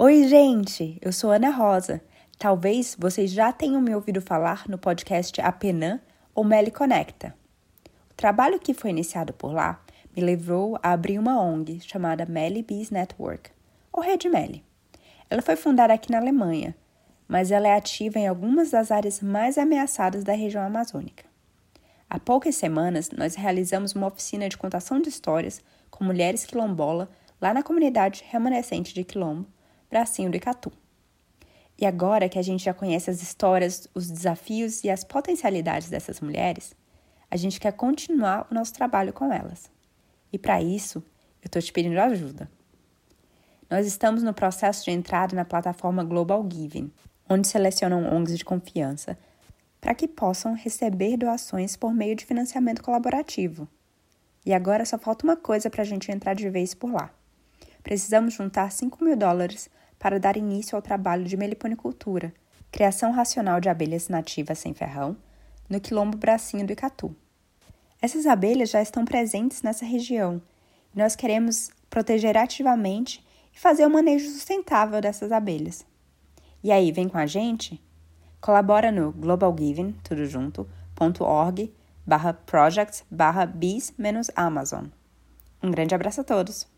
Oi, gente! Eu sou Ana Rosa. Talvez vocês já tenham me ouvido falar no podcast Apenan ou Meli Conecta. O trabalho que foi iniciado por lá me levou a abrir uma ONG chamada Meli Bees Network, ou Rede Meli. Ela foi fundada aqui na Alemanha, mas ela é ativa em algumas das áreas mais ameaçadas da região amazônica. Há poucas semanas, nós realizamos uma oficina de contação de histórias com mulheres quilombola lá na comunidade remanescente de Quilombo, Bracinho do Icatu. E agora que a gente já conhece as histórias, os desafios e as potencialidades dessas mulheres, a gente quer continuar o nosso trabalho com elas. E para isso, eu estou te pedindo ajuda. Nós estamos no processo de entrada na plataforma Global Giving, onde selecionam ONGs de confiança para que possam receber doações por meio de financiamento colaborativo. E agora só falta uma coisa para a gente entrar de vez por lá. Precisamos juntar 5 mil dólares para dar início ao trabalho de meliponicultura, criação racional de abelhas nativas sem ferrão, no quilombo Bracinho do Icatu. Essas abelhas já estão presentes nessa região e nós queremos proteger ativamente e fazer o um manejo sustentável dessas abelhas. E aí, vem com a gente? Colabora no globalgiving, tudo junto, .org, barra projects, barra bis, menos Amazon. Um grande abraço a todos!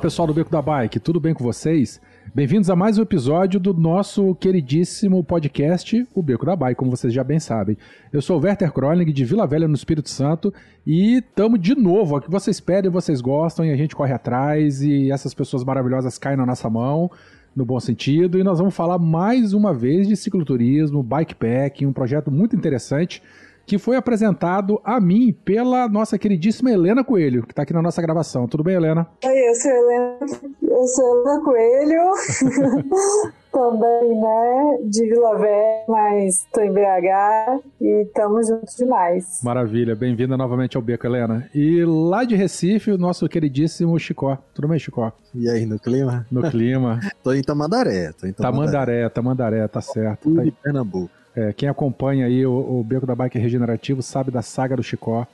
Pessoal do Beco da Bike, tudo bem com vocês? Bem-vindos a mais um episódio do nosso queridíssimo podcast, O Beco da Bike, como vocês já bem sabem. Eu sou o Werther Kronig, de Vila Velha, no Espírito Santo, e estamos de novo. O que vocês pedem, vocês gostam, e a gente corre atrás, e essas pessoas maravilhosas caem na nossa mão, no bom sentido, e nós vamos falar mais uma vez de cicloturismo, bikepacking, um projeto muito interessante que foi apresentado a mim pela nossa queridíssima Helena Coelho, que está aqui na nossa gravação. Tudo bem, Helena? Oi, eu sou Helena, eu sou Helena Coelho, também, né, de Vila Velha, mas estou em BH e estamos juntos demais. Maravilha, bem-vinda novamente ao Beco, Helena. E lá de Recife, o nosso queridíssimo Chicó. Tudo bem, Chicó? E aí, no clima? No clima. Tô em Tamandaré. Tô em Tamandaré, Tamandaré, tá certo. Tá de Pernambuco. É, quem acompanha aí o, o Beco da Bike Regenerativo sabe da saga do Chicó,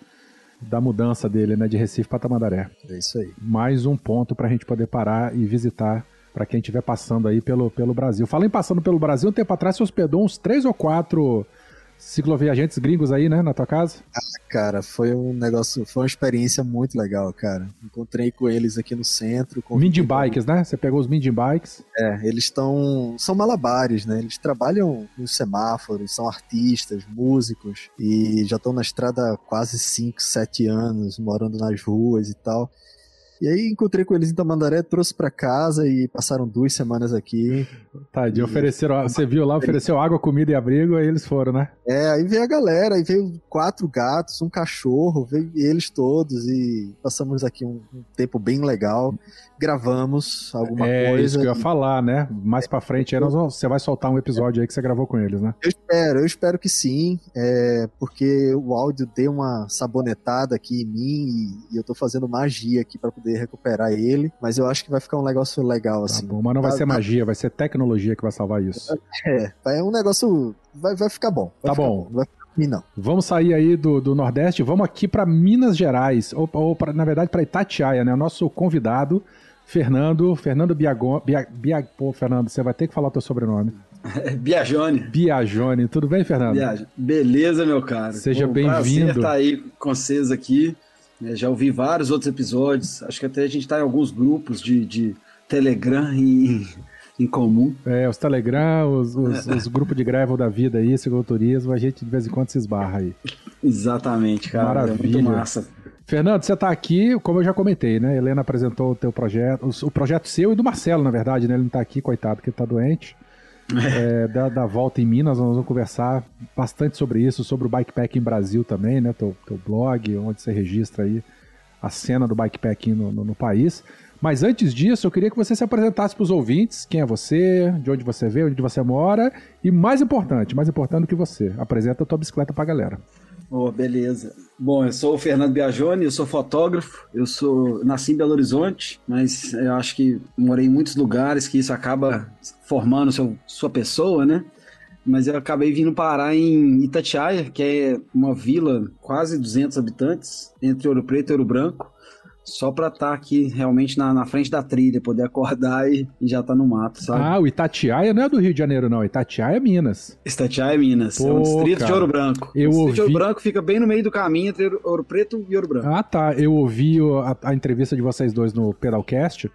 da mudança dele, né, de Recife para Tamandaré. É isso aí. Mais um ponto para a gente poder parar e visitar para quem estiver passando aí pelo, pelo Brasil. Falei em passando pelo Brasil, um tempo atrás você hospedou uns três ou quatro cicloviajantes gringos aí, né, na tua casa? Cara, foi um negócio, foi uma experiência muito legal, cara. Encontrei com eles aqui no centro. com- Mindy Bikes, né? Você pegou os Mindy Bikes. É, eles estão. São malabares, né? Eles trabalham nos semáforos, são artistas, músicos, e já estão na estrada há quase 5, 7 anos, morando nas ruas e tal. E aí encontrei com eles em Tamandaré, trouxe pra casa e passaram duas semanas aqui. Tadinho, ofereceram, você viu lá, ofereceu água, comida e abrigo, aí eles foram, né? É, aí veio a galera, aí veio quatro gatos, um cachorro, veio eles todos e passamos aqui um, um tempo bem legal. Gravamos alguma é coisa. isso que eu ia falar, né? Mais pra frente vamos- você vai soltar um episódio aí que você gravou com eles, né? Eu espero, eu espero que sim, é, porque o áudio deu uma sabonetada aqui em mim e, e eu tô fazendo magia aqui pra poder recuperar ele, mas eu acho que vai ficar um negócio legal Tá assim. bom, mas não vai Tá- ser tá- magia, vai ser tecnologia que vai salvar isso. É, é um negócio vai, vai ficar bom. vai Tá ficar bom. Não vai ficar ruim não. Vamos sair aí do, do Nordeste, vamos aqui para Minas Gerais, ou, ou pra- na verdade para Itatiaia, né? O nosso convidado, Fernando, Fernando Biagon, Bia, Bia, pô, Fernando, você vai ter que falar o teu sobrenome. Biagione. Biagione, tudo bem, Fernando? Beleza, meu caro. Seja bem-vindo. Prazer estar aí com vocês aqui. né, já ouvi vários outros episódios. Acho que até a gente está em alguns grupos de, de Telegram em, em comum. É, os Telegram, os, os, os grupos de gravel da vida aí, cicloturismo, a gente de vez em quando se esbarra aí. Exatamente, cara. É Maravilha. muito massa. Fernando, você está aqui, como eu já comentei, né? Helena apresentou o teu projeto, o, o projeto seu e do Marcelo, na verdade, né? Ele não está aqui, coitado, porque ele tá doente. É, da, da volta em Minas, nós vamos conversar bastante sobre isso, sobre o bikepacking Brasil também, né? Teu, teu blog, onde você registra aí a cena do bikepacking no, no, no país. Mas antes disso, eu queria que você se apresentasse para os ouvintes, quem é você, de onde você veio, onde você mora, e mais importante, mais importante do que você, apresenta a tua bicicleta para a galera. Oh, beleza. Bom, eu sou o Fernando Biagioni, eu sou fotógrafo, eu sou nasci em Belo Horizonte, mas eu acho que morei em muitos lugares que isso acaba formando seu, sua pessoa, né? Mas eu acabei vindo parar em Itatiaia, que é uma vila quase 200 habitantes, entre Ouro Preto e Ouro Branco, só pra estar aqui realmente na, na frente da trilha, poder acordar e, e já tá no mato, sabe? Ah, o Itatiaia não é do Rio de Janeiro, não. Itatiaia é Minas. Itatiaia, Minas. é Pô, um distrito cara. de Ouro Branco. Eu o distrito de Ouro ouvi- Branco fica bem no meio do caminho entre Ouro- Preto e Ouro Branco. Ah, tá. Eu ouvi a, a entrevista de vocês dois no Pedalcast.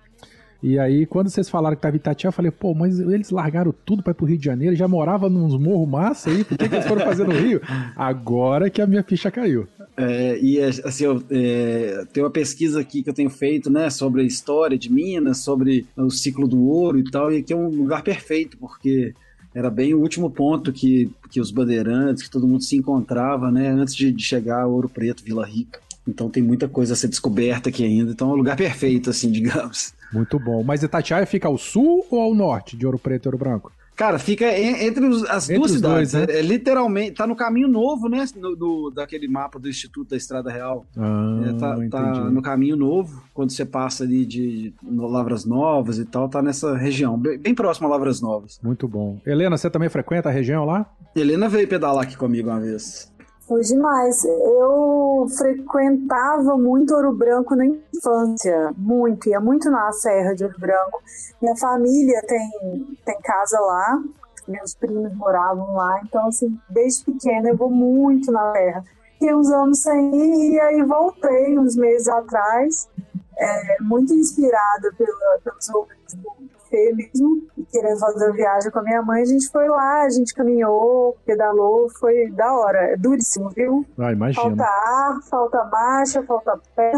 E aí, quando vocês falaram que tava em Itatiaia, eu falei, pô, mas eles largaram tudo pra ir pro Rio de Janeiro, já morava nos morros massa aí, por que, que eles foram fazer no Rio? Agora que a minha ficha caiu. É, e é, assim, eu, é, tem uma pesquisa aqui que eu tenho feito, né, sobre a história de Minas, sobre o ciclo do ouro e tal, e aqui é um lugar perfeito, porque era bem o último ponto que, que os bandeirantes, que todo mundo se encontrava, né, antes de, de chegar Ouro Preto, Vila Rica. Então tem muita coisa a ser descoberta aqui ainda, então é um lugar perfeito, assim, digamos. Muito bom. Mas Itatiaia fica ao sul ou ao norte de Ouro Preto e Ouro Branco? Cara, fica en- entre os- as Entre duas cidades. dois, né? é, é literalmente, tá no caminho novo, né, no, do- daquele mapa do Instituto da Estrada Real. Ah, É, tá, tá no caminho novo, quando você passa ali de, no Lavras Novas e tal, tá nessa região, bem, bem próximo a Lavras Novas. Muito bom. Helena, você também frequenta a região lá? Helena veio pedalar aqui comigo uma vez. Foi demais. Eu frequentava muito Ouro Branco na infância, muito, ia muito na Serra de Ouro Branco. Minha família tem, tem casa lá, meus primos moravam lá, então, assim, desde pequena eu vou muito na Serra. Fiquei uns anos sem ir e aí voltei uns meses atrás, é, muito inspirada pela, pelos ouvintes do Fê mesmo, querendo fazer a viagem com a minha mãe. A gente foi lá, a gente caminhou, pedalou, foi da hora. É duríssimo, viu? Ah, imagino. Falta ar, falta marcha, falta pé.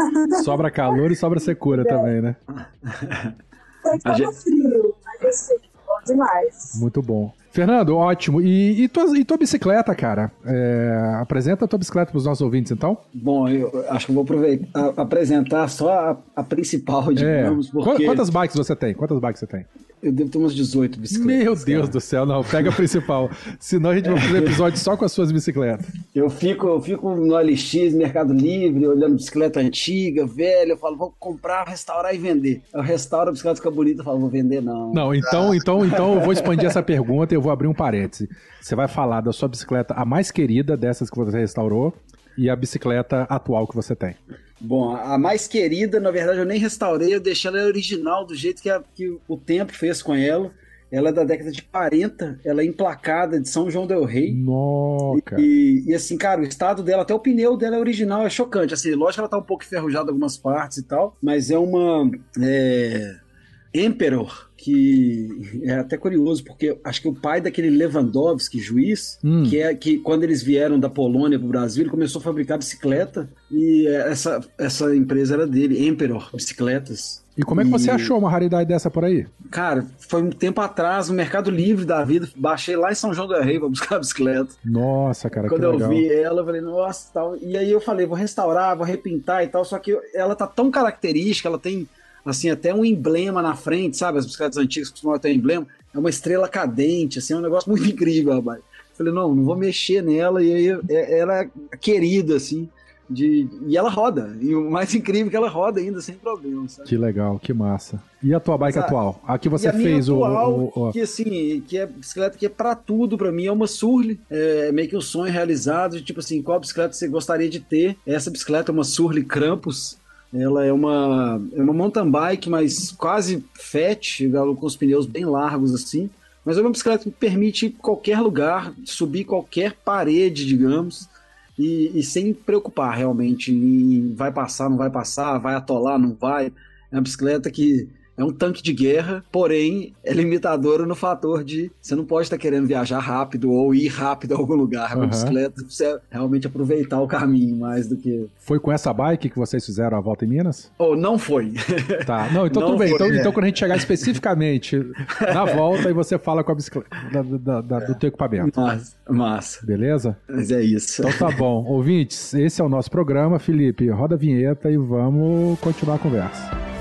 Sobra calor e sobra secura também, né? Tem A que frio, mas assim, bom demais. Muito bom. Fernando, ótimo. E, e, tua, e tua bicicleta, cara? É, apresenta a tua bicicleta pros nossos ouvintes, então. Bom, eu acho que eu vou aproveitar, apresentar só a, a principal, É. digamos, porque Quantas bikes você tem? Quantas bikes você tem? Eu devo ter umas 18 bicicletas. Meu Deus cara. do céu, não. Pega a principal. Senão a gente vai fazer episódio só com as suas bicicletas. Eu fico, eu fico no LX, Mercado Livre, olhando bicicleta antiga, velha, eu falo, vou comprar, restaurar e vender. Eu restauro a bicicleta, fica bonita, eu falo, vou vender não. Não, então, então, então eu vou expandir essa pergunta e eu vou abrir um parêntese. Você vai falar da sua bicicleta, a mais querida dessas que você restaurou, e a bicicleta atual que você tem. Bom, a mais querida, na verdade, eu nem restaurei, eu deixei ela original, do jeito que, a- que o tempo fez com ela. Ela é da década de 40, ela é emplacada de São João del Rei. Nossa. E, e, assim, cara, o estado dela, até o pneu dela é original, é chocante. Assim, lógico que ela tá um pouco enferrujada em algumas partes e tal, mas é uma é, Emperor, que é até curioso, porque acho que o pai daquele Lewandowski, juiz, Hum. que é que quando eles vieram da Polônia pro Brasil, ele começou a fabricar bicicleta e essa, essa empresa era dele, Emperor Bicicletas. E como é que você E- achou uma raridade dessa por aí? Cara, foi um tempo atrás, no Mercado Livre da vida, baixei lá em São João del Rei pra buscar a bicicleta. Nossa, cara, Quando que eu legal. vi ela, eu falei, nossa, tal. E aí eu falei, vou restaurar, vou repintar e tal. Só que ela tá tão característica, ela tem, assim, até um emblema na frente, sabe? As bicicletas antigas costumavam ter emblema. É uma estrela cadente, assim, é um negócio muito incrível, rapaz. Falei, não, não vou mexer nela. E aí é- ela é querida, assim. De, e ela roda. E o mais incrível é que ela roda ainda sem problema, sabe? Que legal, que massa. E a tua bike atual? A que você a fez o, atual, o- o- que assim, que é bicicleta que é pra tudo pra mim, é uma Surly, é meio que um sonho realizado, de, tipo assim, qual bicicleta você gostaria de ter? Essa bicicleta é uma Surly Krampus, ela é uma, é uma mountain bike, mas quase fat, com os pneus bem largos assim, mas é uma bicicleta que permite ir qualquer lugar, subir qualquer parede, digamos, e, e sem preocupar realmente em vai passar, não vai passar, vai atolar, não vai. É uma bicicleta que é um tanque de guerra, porém é limitadora no fator de você não pode estar querendo viajar rápido ou ir rápido a algum lugar. Com Aham. bicicleta, você realmente aproveitar o caminho mais do que. Foi com essa bike que vocês fizeram a volta em Minas? Ou não foi. Tá. Não, então Não tudo bem. foi, Então, é. então quando a gente chegar especificamente na volta, aí você fala com a bicicleta da- da- da- do teu equipamento. Massa, massa. Beleza? Mas é isso. Então tá bom. Ouvintes, esse é o nosso programa. Felipe, roda a vinheta e vamos continuar a conversa.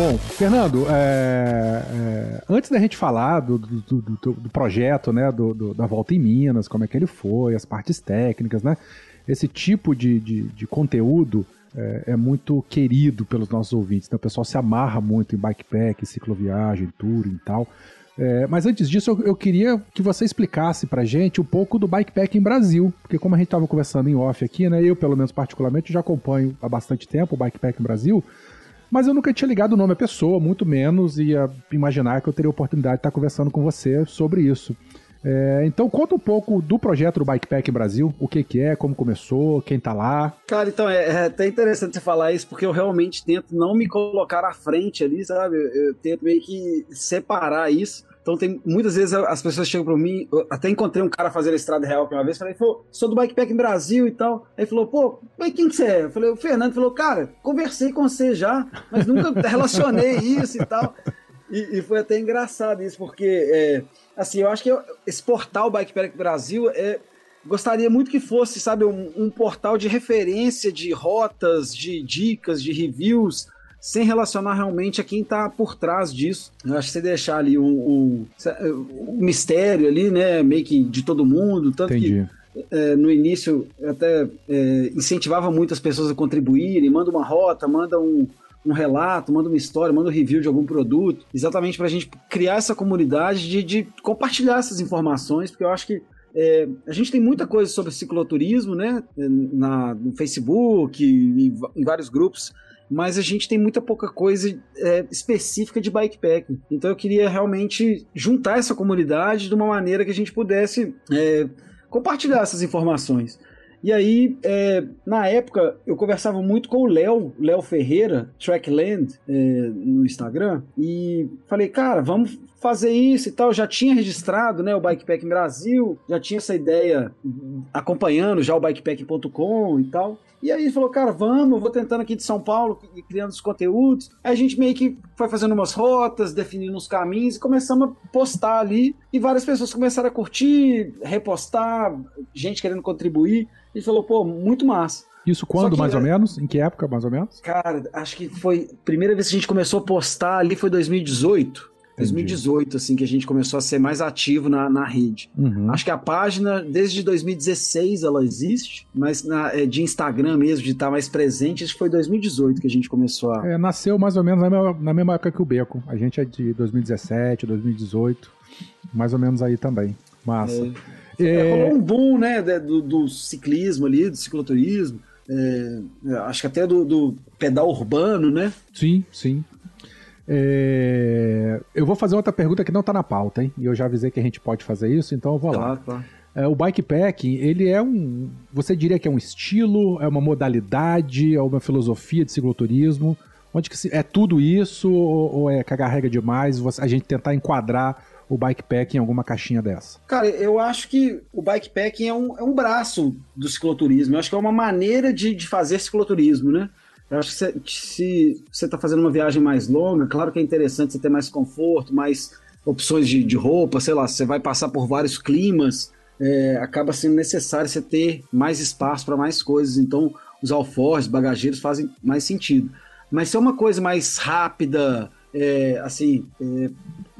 Bom, Fernando, é, é, antes da gente falar do, do, do- do- projeto, né, da volta em Minas, como é que ele foi, as partes técnicas, né, esse tipo de, de, de conteúdo é, é muito querido pelos nossos ouvintes, né, o pessoal se amarra muito em bikepack, cicloviagem, touring e tal. É, mas antes disso, eu, eu queria que você explicasse pra gente um pouco do bikepacking Brasil, porque como a gente estava conversando em off aqui, né, eu pelo menos particularmente já acompanho há bastante tempo o bikepacking Brasil, mas eu nunca tinha ligado o nome à pessoa, muito menos ia imaginar que eu teria a oportunidade de estar conversando com você sobre isso. É, então conta um pouco do projeto do Bikepack Brasil, o que, que é, como começou, quem tá lá. Cara, então é, é até interessante você falar isso, porque eu realmente tento não me colocar à frente ali, sabe? Eu, eu tento meio que separar isso. Então tem muitas vezes as pessoas chegam pra mim, até encontrei um cara fazendo estrada real uma vez, falei, falou, sou do Bikepack em Brasil e tal. Aí falou, pô, mas quem que você é? Eu falei, o Fernando falou, cara, conversei com você já, mas nunca relacionei isso e tal. E, e foi até engraçado isso, porque é, assim, eu acho que eu- esse portal Bikepack Brasil é gostaria muito que fosse, sabe, um, um portal de referência de rotas, de dicas, de reviews, sem relacionar realmente a quem tá por trás disso. Eu acho que você deixar ali um, um, um mistério ali, né, meio que de todo mundo, tanto que Entendi. é, no início até é, incentivava muito as pessoas a contribuírem, manda uma rota, manda um, um relato, manda uma história, manda um review de algum produto, exatamente para a gente criar essa comunidade de, de compartilhar essas informações, porque eu acho que é, a gente tem muita coisa sobre cicloturismo, né, na, no Facebook, em, em vários grupos, mas a gente tem muita pouca coisa é, específica de bikepacking. Então eu queria realmente juntar essa comunidade de uma maneira que a gente pudesse é, compartilhar essas informações. E aí, é, na época, eu conversava muito com o Léo, Léo Ferreira, Trackland, é, no Instagram, e falei, cara, vamos fazer isso e tal. Já tinha registrado né, o Bikepack Brasil, já tinha essa ideia acompanhando já o bikepack.com e tal. E aí ele falou, cara, vamos, vou tentando aqui de São Paulo, criando os conteúdos. Aí a gente meio que foi fazendo umas rotas, definindo os caminhos e começamos a postar ali. E várias pessoas começaram a curtir, repostar, gente querendo contribuir. E falou, pô, muito massa. Isso quando, que, mais ou é- menos? Em que época, mais ou menos? Cara, acho que foi. A primeira vez que a gente começou a postar ali foi 2018. 2018, assim, que a gente começou a ser mais ativo na, na rede. Uhum. Acho que a página, desde 2016, ela existe, mas na- é, de Instagram mesmo, de estar mais presente, acho que foi 2018 que a gente começou a. É, nasceu mais ou menos na mesma, na mesma época que o Beco. A gente é de 2017, 2018, mais ou menos aí também. Massa. É, É, rolou um boom, né, do, do ciclismo ali, do cicloturismo. é, acho que até do, do pedal urbano, né? Sim, sim. É, Eu vou fazer outra pergunta que não tá na pauta, hein? E eu já avisei que a gente pode fazer isso, então eu vou lá. Claro, claro. É, o bikepacking, ele é um. Você diria que é um estilo, é uma modalidade, é uma filosofia de cicloturismo? Onde que se- é tudo isso ou, ou é cagar regra demais você- a gente tentar enquadrar o bikepacking em alguma caixinha dessa? Cara, eu acho que o bikepacking é um, é um braço do cicloturismo. Eu acho que é uma maneira de, de fazer cicloturismo, né? Eu acho que se, você está fazendo uma viagem mais longa, claro que é interessante você ter mais conforto, mais opções de, de roupa, sei lá, você vai passar por vários climas, é, acaba sendo necessário você ter mais espaço para mais coisas. Então, os alforjes, bagageiros fazem mais sentido. Mas se é uma coisa mais rápida, é, assim, é,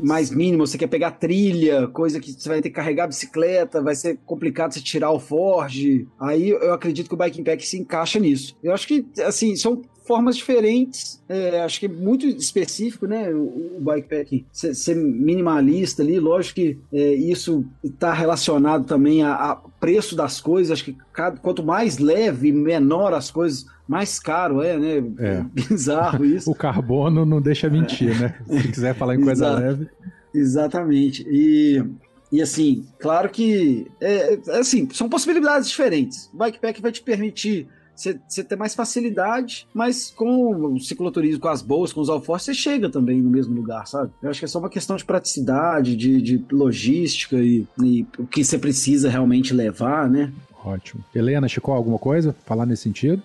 mais mínima, você quer pegar trilha, coisa que você vai ter que carregar a bicicleta, vai ser complicado você tirar o Forge. Aí eu acredito que o Biking Pack se encaixa nisso. Eu acho que, assim, são formas diferentes. É, acho que é muito específico, né? O, o bikepacking ser, ser minimalista ali. Lógico que é, isso está relacionado também a, a preço das coisas. Acho que cada, quanto mais leve, menor as coisas, mais caro é, né? É. Bizarro isso. O carbono não deixa mentir, né? Se quiser falar em coisa leve. Exatamente. E, e assim, claro que é, é assim, são possibilidades diferentes. O bikepack vai te permitir você ter mais facilidade, mas com o cicloturismo, com as bolsas, com os alforjes, você chega também no mesmo lugar, sabe? Eu acho que é só uma questão de praticidade, de, de logística e, e o que você precisa realmente levar, né? Ótimo. Helena, Chico, alguma coisa? Falar nesse sentido?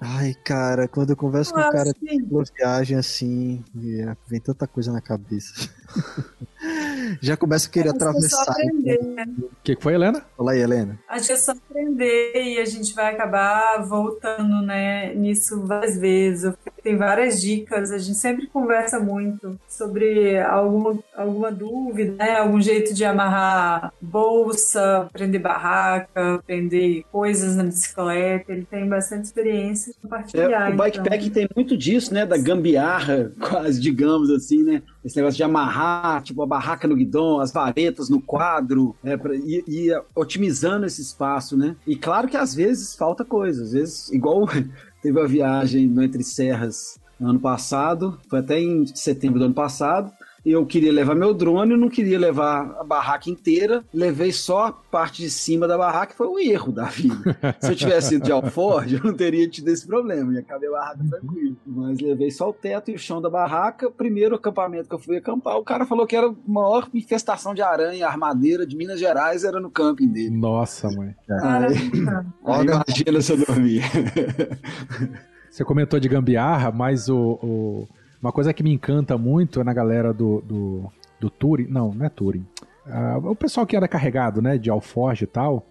Ai, cara, quando eu converso com um cara uma viagem assim, é, vem tanta coisa na cabeça. Já começa a querer Acho que é só atravessar. aprender, né? O que, foi, Helena? Fala aí, Helena. Acho que é só aprender e a gente vai acabar voltando, né, nisso várias vezes. Tem várias dicas, a gente sempre conversa muito sobre alguma, alguma dúvida, né, algum jeito de amarrar bolsa, prender barraca, prender coisas na bicicleta. Ele tem bastante experiência em compartilhar. É, o bikepack então. tem muito disso, né? Da gambiarra, quase, digamos assim, né? Esse negócio de amarrar, tipo, a barraca no guidão, as varetas no quadro, é, pra, e, e otimizando esse espaço, né? E claro que às vezes falta coisa, às vezes, igual teve a viagem no Entre Serras ano passado, foi até em setembro do ano passado, eu queria levar meu drone, eu não queria levar a barraca inteira, levei só a parte de cima da barraca, foi um erro da vida. Se eu tivesse ido de alforge, eu não teria tido esse problema, ia caber a barraca tranquilo. Mas levei só o teto e o chão da barraca. Primeiro acampamento que eu fui acampar, o cara falou que era a maior infestação de aranha, armadeira de Minas Gerais, era no camping dele. Nossa, mãe. Caramba. Aí imagina se eu dormir. Você comentou de gambiarra, mas o, o- uma coisa que me encanta muito é na galera do, do, do Touring. Não, não é Touring. Ah, o pessoal que era carregado, né, de Alforge e tal.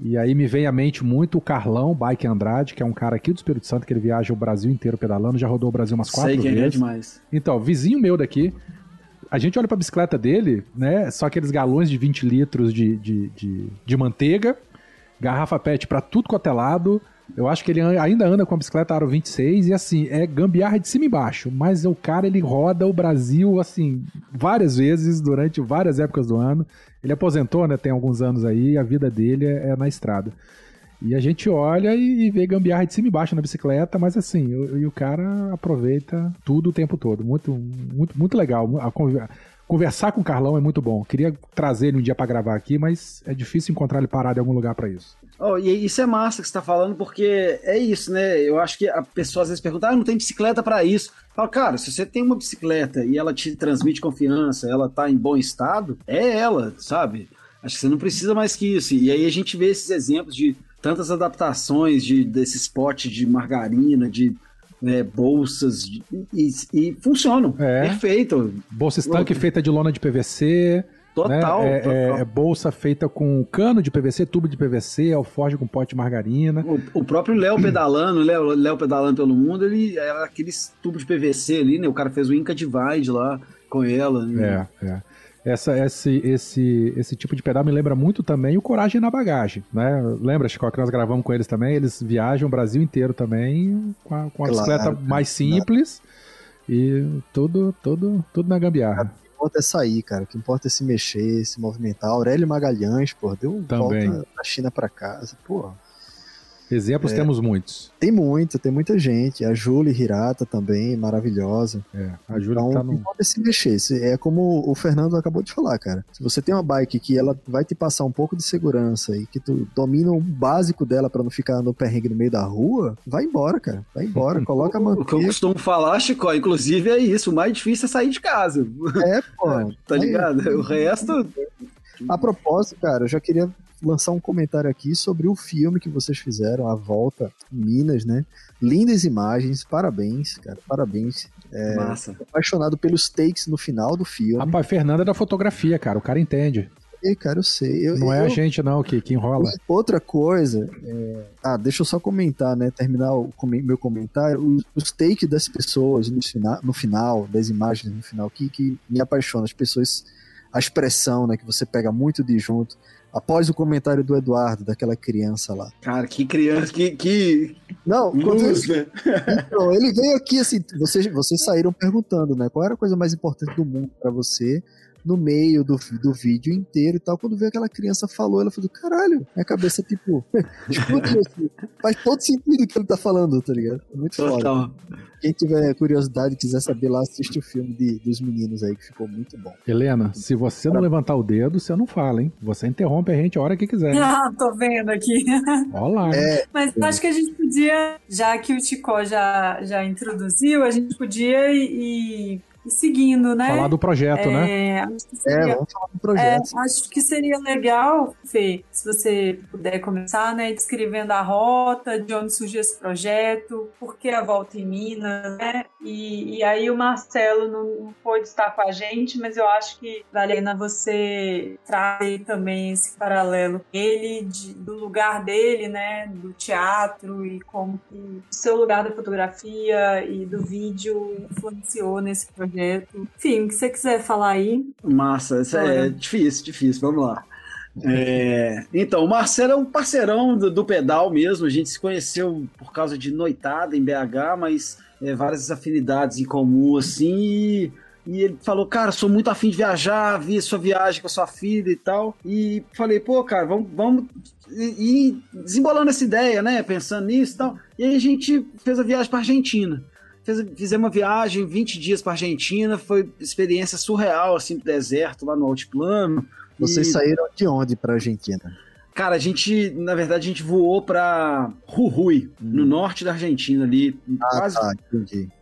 E aí me vem à mente muito o Carlão Bike Andrade, que é um cara aqui do Espírito Santo, que ele viaja o Brasil inteiro pedalando, já rodou o Brasil umas quatro Sei quem é vezes. demais. Então, vizinho meu daqui, a gente olha pra bicicleta dele, né? Só aqueles galões de 20 litros de, de, de, de manteiga, garrafa PET pra tudo quanto é lado. Eu acho que ele ainda anda com a bicicleta Aro 26 e assim, é gambiarra de cima e embaixo. Mas o cara, ele roda o Brasil, assim, várias vezes durante várias épocas do ano. Ele aposentou, né? Tem alguns anos aí, a vida dele é, é na estrada. E a gente olha e, vê gambiarra de cima e baixo na bicicleta, mas assim, o- e o cara aproveita tudo o tempo todo. Muito, muito, muito legal. A Conversar com o Carlão é muito bom. Queria trazer ele um dia pra gravar aqui, mas é difícil encontrar ele parado em algum lugar pra isso. Oh, e isso é massa que você tá falando, porque é isso, né? Eu acho que a pessoa às vezes pergunta, ah, não tem bicicleta pra isso. Fala, cara, se você tem uma bicicleta e ela te transmite confiança, ela tá em bom estado, é ela, sabe? Acho que você não precisa mais que isso. E aí a gente vê esses exemplos de tantas adaptações de, desses potes de margarina, de é, bolsas, e, e funcionam. É. Perfeito. Bolsa estanque feita de lona de PVC. Total. né? É, total. é- é bolsa feita com cano de PVC, tubo de PVC, alforge com pote de margarina. O, o próprio Léo pedalando, Léo, Léo pedalando pelo mundo, ele era aqueles tubos de PVC ali, né? O cara fez o Inca Divide lá com ela. Né? É, é. Essa, esse, esse, esse tipo de pedal me lembra muito também o Coragem na Bagagem, né? Lembra, Chico, que nós gravamos com eles também? Eles viajam o Brasil inteiro também com a, com a Claro, bicicleta mais simples e tudo, tudo, tudo na gambiarra. O que importa é sair, cara. O que importa é se mexer, se movimentar. Aurélio Magalhães, pô, deu Também. volta da China pra casa. Pô, Exemplos É. temos muitos. tem muito, tem muita gente. A Julie Hirata também, maravilhosa. É, a Júlia Então, tá no. é se mexer. É como o Fernando acabou de falar, cara. Se você tem uma bike que ela vai te passar um pouco de segurança e que tu domina o básico dela pra não ficar no perrengue no meio da rua, vai embora, cara. Vai embora, coloca a O que eu manteiga. costumo falar, Chico, inclusive é isso. O mais difícil é sair de casa. É, pô. Tá Aí, ligado? O resto. A propósito, cara, eu já queria lançar um comentário aqui sobre o filme que vocês fizeram, A Volta em Minas, né? Lindas imagens, parabéns, cara, parabéns. Massa. Apaixonado pelos takes no final do filme. Rapaz, Fernanda é da fotografia, cara. O cara entende. E, cara, eu sei. Eu, Não é eu- a gente, não, que, que enrola. Outra coisa, é... ah, deixa eu só comentar, né? Terminar o meu comentário. Os, os takes das pessoas no final, no final, das imagens no final, que, que me apaixonam. As pessoas a expressão, né, que você pega muito de junto. Após o comentário do Eduardo, daquela criança lá. Cara, que criança, que, que Não, quando ele, luz, né? então, ele veio aqui assim, vocês, vocês saíram perguntando, né? Qual era a coisa mais importante do mundo pra você? No meio do, do vídeo inteiro e tal, quando veio aquela criança falou, ela falou: caralho, minha cabeça, tipo, assim. Faz todo sentido o que ele tá falando, tá ligado? É muito foda. Total. Quem tiver curiosidade e quiser saber lá, assiste o filme de, dos meninos aí, que ficou muito bom. Helena, se você não levantar o dedo, você não fala, hein? Você interrompe a gente a hora que quiser. Ah, tô vendo aqui. Olha lá. É, Mas eu acho que a gente podia, já que o Ticó já, já introduziu, a gente podia ir seguindo, né? Falar do projeto, né? É, acho que é, seria vamos falar do É, projeto. acho que seria legal, Fê, se você puder começar, né, descrevendo a rota, de onde surgiu esse projeto, por que a volta em Minas, né? E, e aí o Marcelo não, não pôde estar com a gente, mas eu acho que vale a pena você trazer também esse paralelo. Ele, de- do lugar dele, né, do teatro e como que o seu lugar da fotografia e do vídeo influenciou nesse projeto. Enfim, o que você quiser falar aí. Massa, isso é difícil, difícil, vamos lá. É, então, o Marcelo é um parceirão do, do pedal mesmo. A gente se conheceu por causa de noitada em BH, mas é, várias afinidades em comum, assim. E, e ele falou, cara, sou muito afim de viajar, vi sua viagem com a sua filha e tal. E falei, pô, cara, vamos, vamos ir desembolando essa ideia, né? Pensando nisso e tal. E aí a gente fez a viagem para Argentina. Fez, fizemos uma viagem, 20 dias para Argentina, foi experiência surreal, assim, pro deserto, lá no altiplano. Vocês E, saíram de onde pra Argentina? Cara, a gente, na verdade, a gente voou para Jujuy, no norte da Argentina, ali, Ah, quase tá,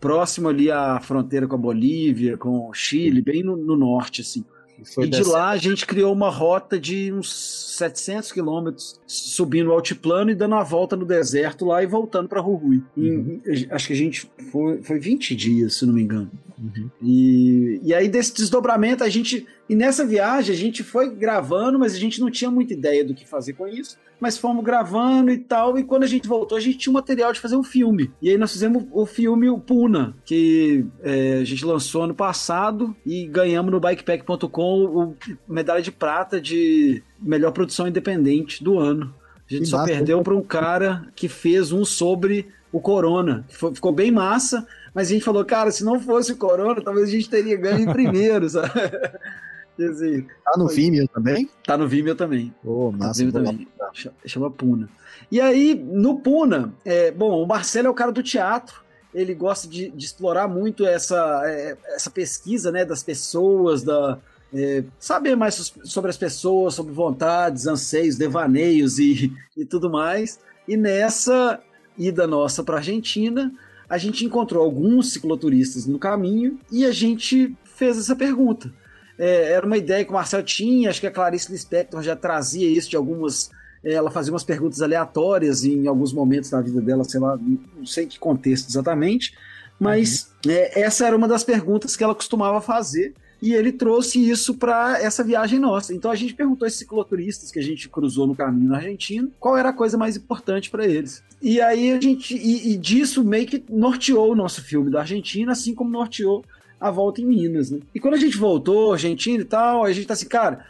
próximo ali à fronteira com a Bolívia, com o Chile, bem no, no norte, assim. E de lá a gente criou uma rota de uns 700 quilômetros, subindo o altiplano e dando a volta no deserto lá e voltando para. Em- em- acho que a gente foi, foi 20 dias, se não me engano. Uhum. E, e aí desse desdobramento a gente. E nessa viagem a gente foi gravando, mas a gente não tinha muita ideia do que fazer com isso. Mas fomos gravando e tal. E quando a gente voltou, a gente tinha um material de fazer um filme. E aí nós fizemos o filme O Puna, que é, a gente lançou ano passado e ganhamos no bikepack.com o medalha de prata de melhor produção independente do ano. A gente Que só massa. perdeu para um cara que fez um sobre o Corona. foi- ficou bem massa. Mas a gente falou, cara, se não fosse o Corona, talvez a gente teria ganho em primeiro, sabe? Dizer, Tá no. Vimeo também? tá no Vimeo também. Ô, Tá no massa. Vimeo também. Chama Puna. E aí, no Puna, é, bom, o Marcelo é o cara do teatro. Ele gosta de, de explorar muito essa, é, essa pesquisa né, das pessoas, da, é, saber mais sobre as pessoas, sobre vontades, anseios, devaneios e, e tudo mais. E nessa ida nossa para Argentina, a gente encontrou alguns cicloturistas no caminho e a gente fez essa pergunta. É, era uma ideia que o Marcel tinha, acho que a Clarice Lispector já trazia isso de algumas. é, Ela fazia umas perguntas aleatórias em alguns momentos da vida dela, sei lá, não sei que contexto exatamente, mas é, essa era uma das perguntas que ela costumava fazer e ele trouxe isso para essa viagem nossa. Então a gente perguntou a esses cicloturistas que a gente cruzou no caminho na Argentina qual era a coisa mais importante para eles. E aí a gente, e, e disso meio que norteou o nosso filme da Argentina, assim como norteou a volta em Minas, né? E quando a gente voltou, Argentina e tal, a gente tá assim, cara,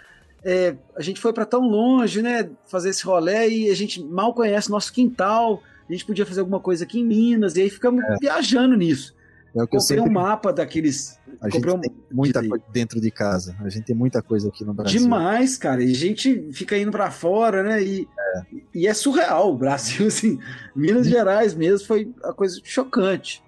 é, a gente foi para tão longe, né? Fazer esse rolê e a gente mal conhece nosso quintal. A gente podia fazer alguma coisa aqui em Minas, e aí ficamos viajando nisso. É o que eu Comprei sempre um mapa daqueles. A gente um- tem muita coisa dentro de casa. A gente tem muita coisa aqui no Brasil. Demais, cara. E a gente fica indo pra fora, né? E e é surreal o Brasil, assim. Minas Gerais mesmo foi uma coisa chocante.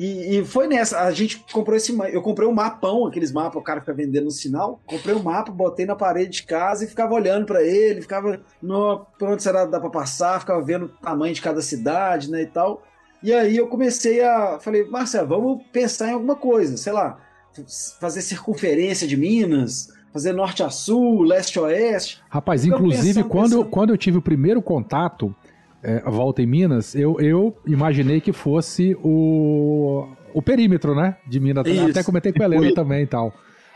E, e foi nessa. A gente comprou esse. Eu comprei um mapão, aqueles mapas, o cara fica vendendo no sinal. Comprei um mapa, botei na parede de casa e ficava olhando pra ele, ficava no, por onde será dá pra passar, ficava vendo o tamanho de cada cidade, né? E tal. E aí eu comecei a. Falei, Marcelo, vamos pensar em alguma coisa, sei lá, fazer circunferência de Minas, fazer norte a sul, leste a oeste. Rapaz, inclusive, pensando, quando, eu, pensando. quando eu tive o primeiro contato, é, a volta em Minas, eu, eu imaginei que fosse o, o perímetro, né? De Minas. Isso. Até comentei com a Helena também e tal.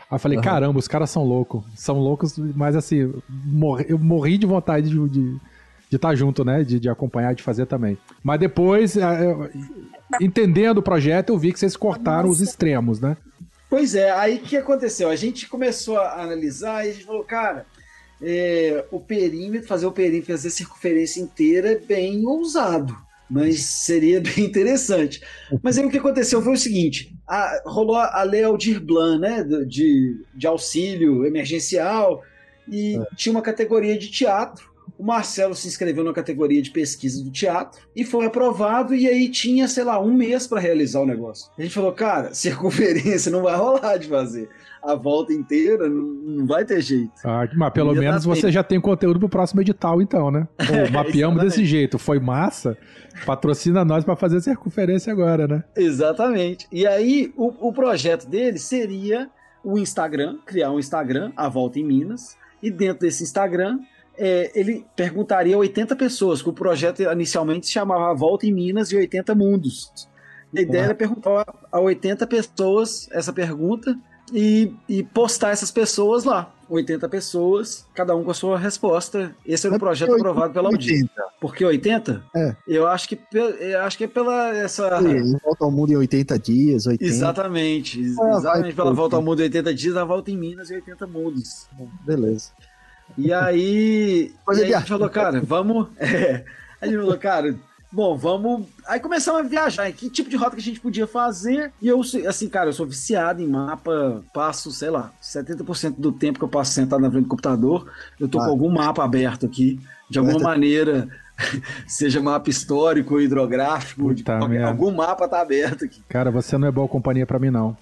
Aí eu falei, caramba, os caras são loucos. São loucos, mas assim, morri- eu morri de vontade de. de de estar junto, né? De, de acompanhar, de fazer também. Mas depois, é, eu- entendendo o projeto, eu vi que vocês cortaram os extremos, né? Pois é, aí o que aconteceu? A gente começou a analisar e a gente falou, cara, é, o perímetro, fazer o perímetro, fazer a circunferência inteira é bem ousado, mas seria bem interessante. Mas aí o que aconteceu foi o seguinte: a- rolou a lei Aldir Blanc, né, de, de auxílio emergencial, e tinha uma categoria de teatro. Marcelo se inscreveu na categoria de pesquisa do teatro e foi aprovado, e aí tinha, sei lá, um mês para realizar o negócio. A gente falou, cara, circunferência não vai rolar de fazer. A volta inteira não, vai ter jeito. Ah, mas pelo menos você tempo. já tem conteúdo pro próximo edital, então, né? Pô, mapeamos Exatamente. desse jeito, foi massa. Patrocina nós pra fazer circunferência agora, né? Exatamente. E aí, o, o projeto dele seria o Instagram, criar um Instagram, a volta em Minas, e dentro desse Instagram, é, ele perguntaria a 80 pessoas, que o projeto inicialmente se chamava Volta em Minas e 80 Mundos. A ideia era perguntar a 80 pessoas essa pergunta e, e postar essas pessoas lá. 80 pessoas, cada um com a sua resposta. Esse era o projeto aprovado pela Audi. 80. Por que 80? É. Eu acho que, eu acho que é pela essa. Sim, Volta ao mundo em 80 dias, 80. Exatamente, ex- Ah, vai, exatamente pela pô. volta ao mundo em 80 dias, a volta em Minas em 80 mundos. Beleza. E aí, Coisa e aí a gente falou, cara, vamos. É, a gente falou, cara, bom, vamos. Aí começamos a viajar, que tipo de rota que a gente podia fazer. E eu, assim, cara, eu sou viciado em mapa, passo, sei lá, 70% do tempo que eu passo sentado na frente do computador, eu tô Ah. com algum mapa aberto aqui, de alguma maneira. Seja mapa histórico, hidrográfico, Puta qualquer- algum mapa tá aberto aqui. Cara, você não é boa companhia pra mim, não.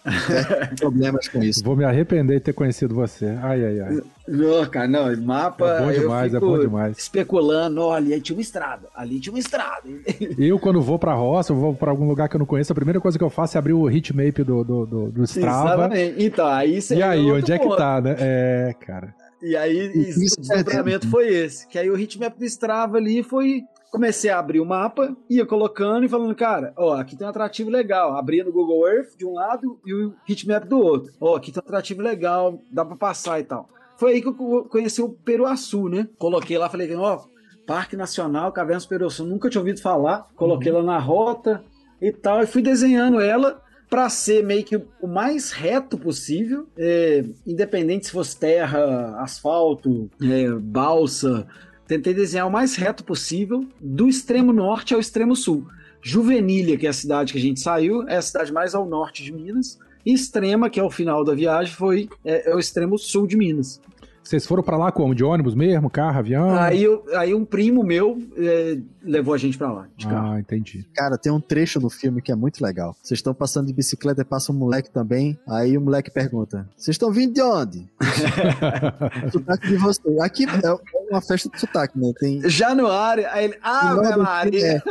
Problemas com isso. Vou me arrepender de ter conhecido você. Ai, ai, ai. Não, cara, não, mapa. É bom eu demais, é bom demais. Especulando, olha, aí tinha uma estrada, ali tinha uma estrada. Eu, quando vou pra roça, eu vou pra algum lugar que eu não conheço, a primeira coisa que eu faço é abrir o hitmap do, do, do, do Strava. Exatamente. Então, aí você. E aí, outro onde é que ponto. tá, né? É, cara. E aí, Isso o é desdobramento foi esse. Que aí o hitmap do Strava ali foi. Comecei a abrir o mapa, ia colocando e falando, cara, ó, aqui tem um atrativo legal. Abria no Google Earth de um lado e o hitmap do outro. Ó, aqui tem um atrativo legal, dá pra passar e tal. Foi aí que eu co- conheci o Peruaçu, né? Coloquei lá, falei, ó, Parque Nacional Cavernas Peruaçu, nunca tinha ouvido falar. Coloquei Uhum. lá na rota e tal, e fui desenhando ela para ser meio que o mais reto possível, é, independente se fosse terra, asfalto, é, balsa. Tentei desenhar o mais reto possível, do extremo norte ao extremo sul. Juvenília, que é a cidade que a gente saiu, é a cidade mais ao norte de Minas. E Extrema, que é o final da viagem, foi é, é o extremo sul de Minas. Vocês foram pra lá como? De ônibus mesmo? Carro, avião? Aí, eu- aí um primo meu é, levou a gente para lá, de carro. Ah, entendi. Cara, tem um trecho no filme que é muito legal. Vocês estão passando de bicicleta e passa um moleque também. Aí o moleque pergunta: Vocês estão vindo de onde? sotaque de você. Aqui é uma festa de sotaque, né? Tem. Januário, aí ele, ah, do- Maria. é,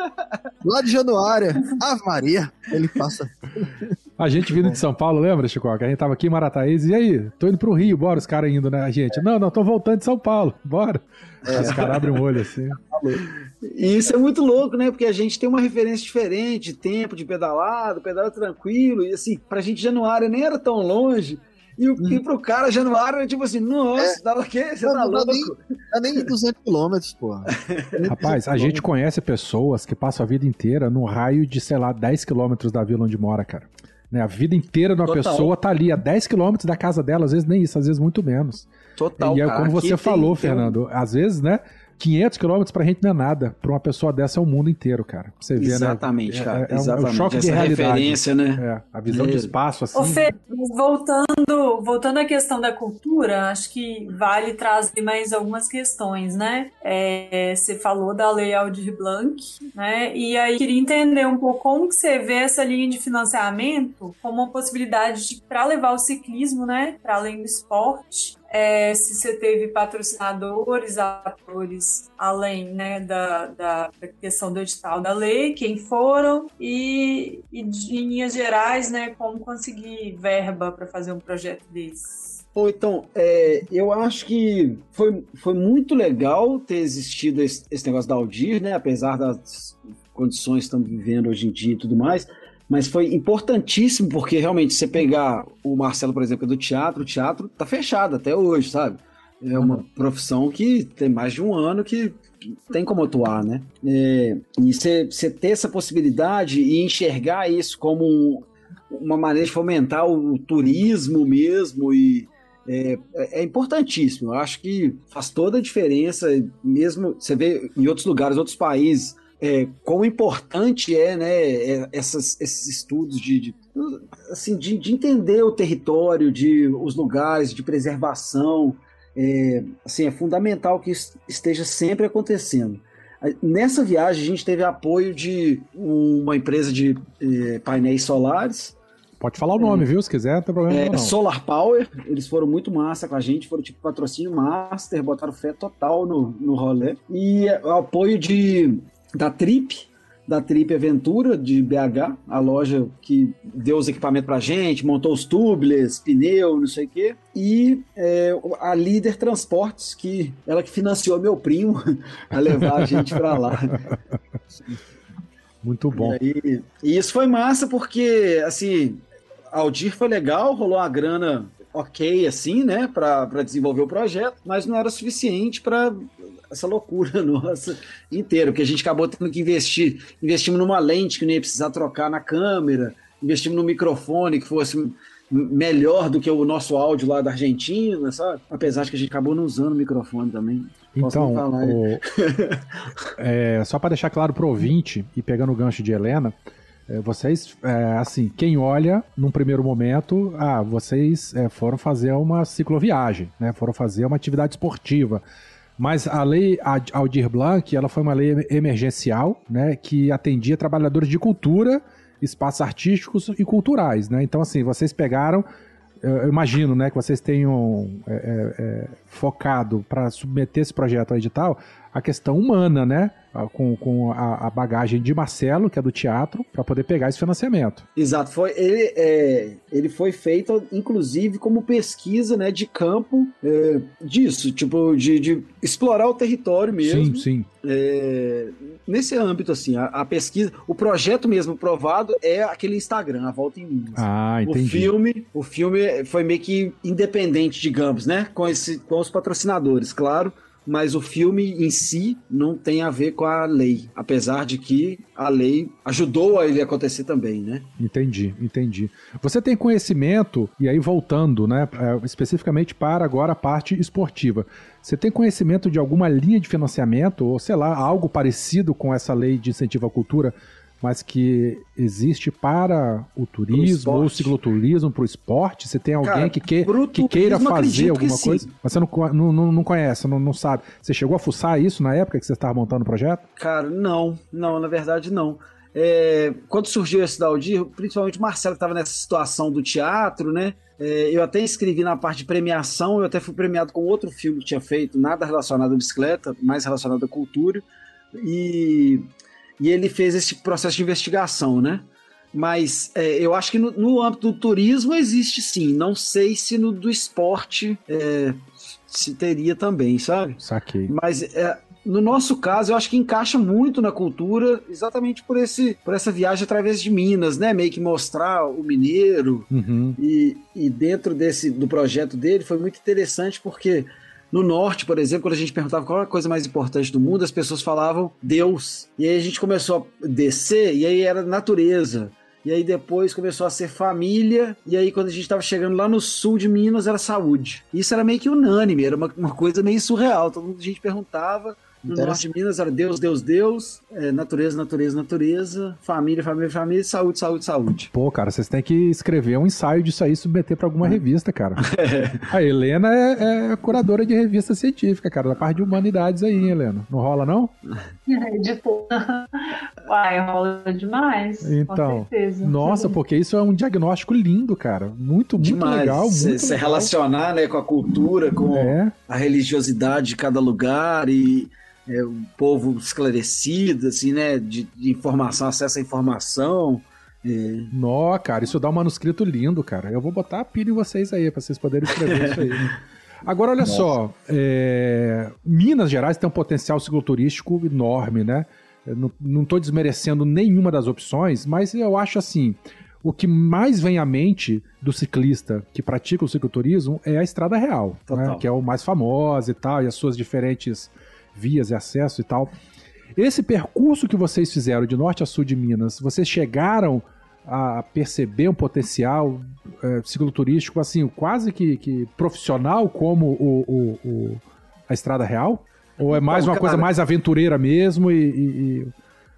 lá de Januário, Ave Maria. Ele passa. A gente vindo de São Paulo, lembra, Chico? Que a gente tava aqui em Marataízes. E aí? Tô indo pro Rio, bora os caras indo, né? A gente, não, não, tô voltando de São Paulo, bora. Os caras abrem o olho assim. E isso é muito louco, né? Porque a gente tem uma referência diferente de tempo, de pedalado, pedal tranquilo. E assim, pra gente Januário nem era tão longe. E, o, e pro cara, Januário era tipo assim, nossa, dá o quê? Você Não, tá dá louco? Dá nem 200 quilômetros, porra. Rapaz, a gente conhece pessoas que passam a vida inteira no raio de, sei lá, 10 quilômetros da vila onde mora, cara. Né, a vida inteira de uma Total. pessoa tá ali a 10 quilômetros da casa dela, às vezes nem isso, às vezes muito menos. Total, e é cara. como você tem- falou, tem Fernando, às vezes, né, 500 quilômetros pra gente não é nada. Pra uma pessoa dessa é o mundo inteiro, cara. Você vê, Exatamente, né? cara. É, é um- é um exatamente. choque de Essa realidade. referência, né? É, a visão de É. espaço, assim. Ô, Fê, mas voltando, voltando à questão da cultura, acho que vale trazer mais algumas questões, né? É, você falou da Lei Aldir Blanc, né? E aí queria entender um pouco como que você vê essa linha de financiamento como uma possibilidade para levar o ciclismo, né? Para além do esporte. É, se você teve patrocinadores, atores, além né, da, da, questão do edital da lei, quem foram, e, e de- em linhas gerais, né, como conseguir verba para fazer um projeto desse. Ou então, é, eu acho que foi, foi muito legal ter existido esse, esse negócio da Aldir, né? Apesar das condições que estamos vivendo hoje em dia e tudo mais. Mas foi importantíssimo, porque realmente, você pegar o Marcelo, por exemplo, é do teatro, o teatro tá fechado até hoje, sabe? É uma profissão que tem mais de um ano que tem como atuar, né? É, e você ter essa possibilidade e enxergar isso como um, uma maneira de fomentar o, turismo mesmo e é, é, importantíssimo. Eu acho que faz toda a diferença, mesmo você vê em outros lugares, outros países, é, quão importante é, né, é, essas, esses estudos de, de assim, de, de, entender o território, de os lugares, de preservação. É, assim, é fundamental que isso esteja sempre acontecendo. Nessa viagem, a gente teve apoio de uma empresa de eh, painéis solares. Pode falar o nome, é, viu? Se quiser, não tem problema é, não. Solar Power, eles foram muito massa com a gente, foram tipo patrocínio master, botaram fé total no, no rolê. E o apoio de, da Trip, da Trip Aventura de BH, a loja que deu os equipamentos pra gente, montou os tubeless, pneu, não sei o quê. E é, a Líder Transportes, que ela que financiou meu primo a levar a gente pra lá. Muito bom. E, aí, e isso foi massa porque, assim, Aldir foi legal, rolou a grana ok, assim, né, para desenvolver o projeto, mas não era suficiente para essa loucura nossa inteira, porque a gente acabou tendo que investir. Investimos numa lente que não ia precisar trocar na câmera, investimos num microfone que fosse melhor do que o nosso áudio lá da Argentina, sabe? Apesar de que a gente acabou não usando o microfone também. Então, o... é, só para deixar claro para o ouvinte, e pegando o gancho de Helena, vocês, é, assim, quem olha num primeiro momento, ah, vocês é, foram fazer uma cicloviagem, né? Foram fazer uma atividade esportiva. Mas a lei Aldir Blanc, ela foi uma lei emergencial, né, que atendia trabalhadores de cultura, espaços artísticos e culturais, né? Então, assim, vocês pegaram, eu imagino, né, que vocês tenham é, é, é focado para submeter esse projeto ao edital a questão humana, né? Com, com a, a, bagagem de Marcelo, que é do teatro, para poder pegar esse financiamento. Exato, foi ele, é, ele foi feito, inclusive, como pesquisa né, de campo é, disso, tipo, de, de, explorar o território mesmo. Sim, sim. É, nesse âmbito, assim, a, a, pesquisa, o projeto mesmo provado é aquele Instagram, a Volta em Minas. Ah, entendi. O filme, o filme foi meio que independente, digamos, né? Com, esse, com os patrocinadores, claro mas o filme em si não tem a ver com a lei, apesar de que a lei ajudou a ele acontecer também, né? Entendi, entendi. Você tem conhecimento, e aí voltando, né, especificamente para agora a parte esportiva, você tem conhecimento de alguma linha de financiamento, ou sei lá, algo parecido com essa lei de incentivo à cultura mas que existe para o turismo ou o cicloturismo, para o esporte? Você tem alguém Cara, que, que, que queira fazer alguma que coisa? Mas você não, não, não conhece, não, não sabe. Você chegou a fuçar isso na época que você estava montando o projeto? Cara, não, não, na verdade não. É, quando surgiu esse Daldir, principalmente o Marcelo que estava nessa situação do teatro, né? É, eu até escrevi na parte de premiação, eu até fui premiado com outro filme que tinha feito, nada relacionado à bicicleta, mais relacionado à cultura. E e ele fez esse processo de investigação, né? Mas é, eu acho que no, no, âmbito do turismo existe sim. Não sei se no do esporte é, se teria também, sabe? Saquei. Mas é, no nosso caso, eu acho que encaixa muito na cultura, exatamente por, esse, por essa viagem através de Minas, né? Meio que mostrar o mineiro. Uhum. E, e dentro desse do projeto dele foi muito interessante porque no norte, por exemplo, quando a gente perguntava qual é a coisa mais importante do mundo, as pessoas falavam Deus. E aí a gente começou a descer, e aí era natureza. E aí depois começou a ser família. E aí quando a gente estava chegando lá no sul de Minas era saúde. Isso era meio que unânime, era uma, uma coisa meio surreal. Todo mundo a gente perguntava no norte de Minas era Deus, Deus, Deus, é, natureza, natureza, natureza, família, família, família, saúde, saúde, saúde. Pô, cara, vocês têm que escrever um ensaio disso aí e submeter pra alguma é. revista, cara. É. A Helena é, é, curadora de revista científica, cara, da parte de humanidades aí, hein, Helena? Não rola, não? É, de Uai, rola demais. Então, com certeza. Nossa, porque isso é um diagnóstico lindo, cara. Muito, muito demais. legal. Você relacionar né, com a cultura, com é. a religiosidade de cada lugar e é, um povo esclarecido, assim, né? De, de informação, acesso à informação. É. Nó, cara, isso dá um manuscrito lindo, cara. Eu vou botar a pilha em vocês aí, para vocês poderem escrever isso aí. Né? Agora, olha Nossa. só, é... Minas Gerais tem um potencial cicloturístico enorme, né? Eu não estou desmerecendo nenhuma das opções, mas eu acho assim, o que mais vem à mente do ciclista que pratica o cicloturismo é a Estrada Real, né? que é o mais famoso e tal, e as suas diferentes vias e acesso e tal. Esse percurso que vocês fizeram de norte a sul de Minas, vocês chegaram a perceber um potencial é, cicloturístico assim, quase que, que profissional como o, o- o- a Estrada Real? Ou é mais Então, uma coisa cara- mais aventureira mesmo e- e- e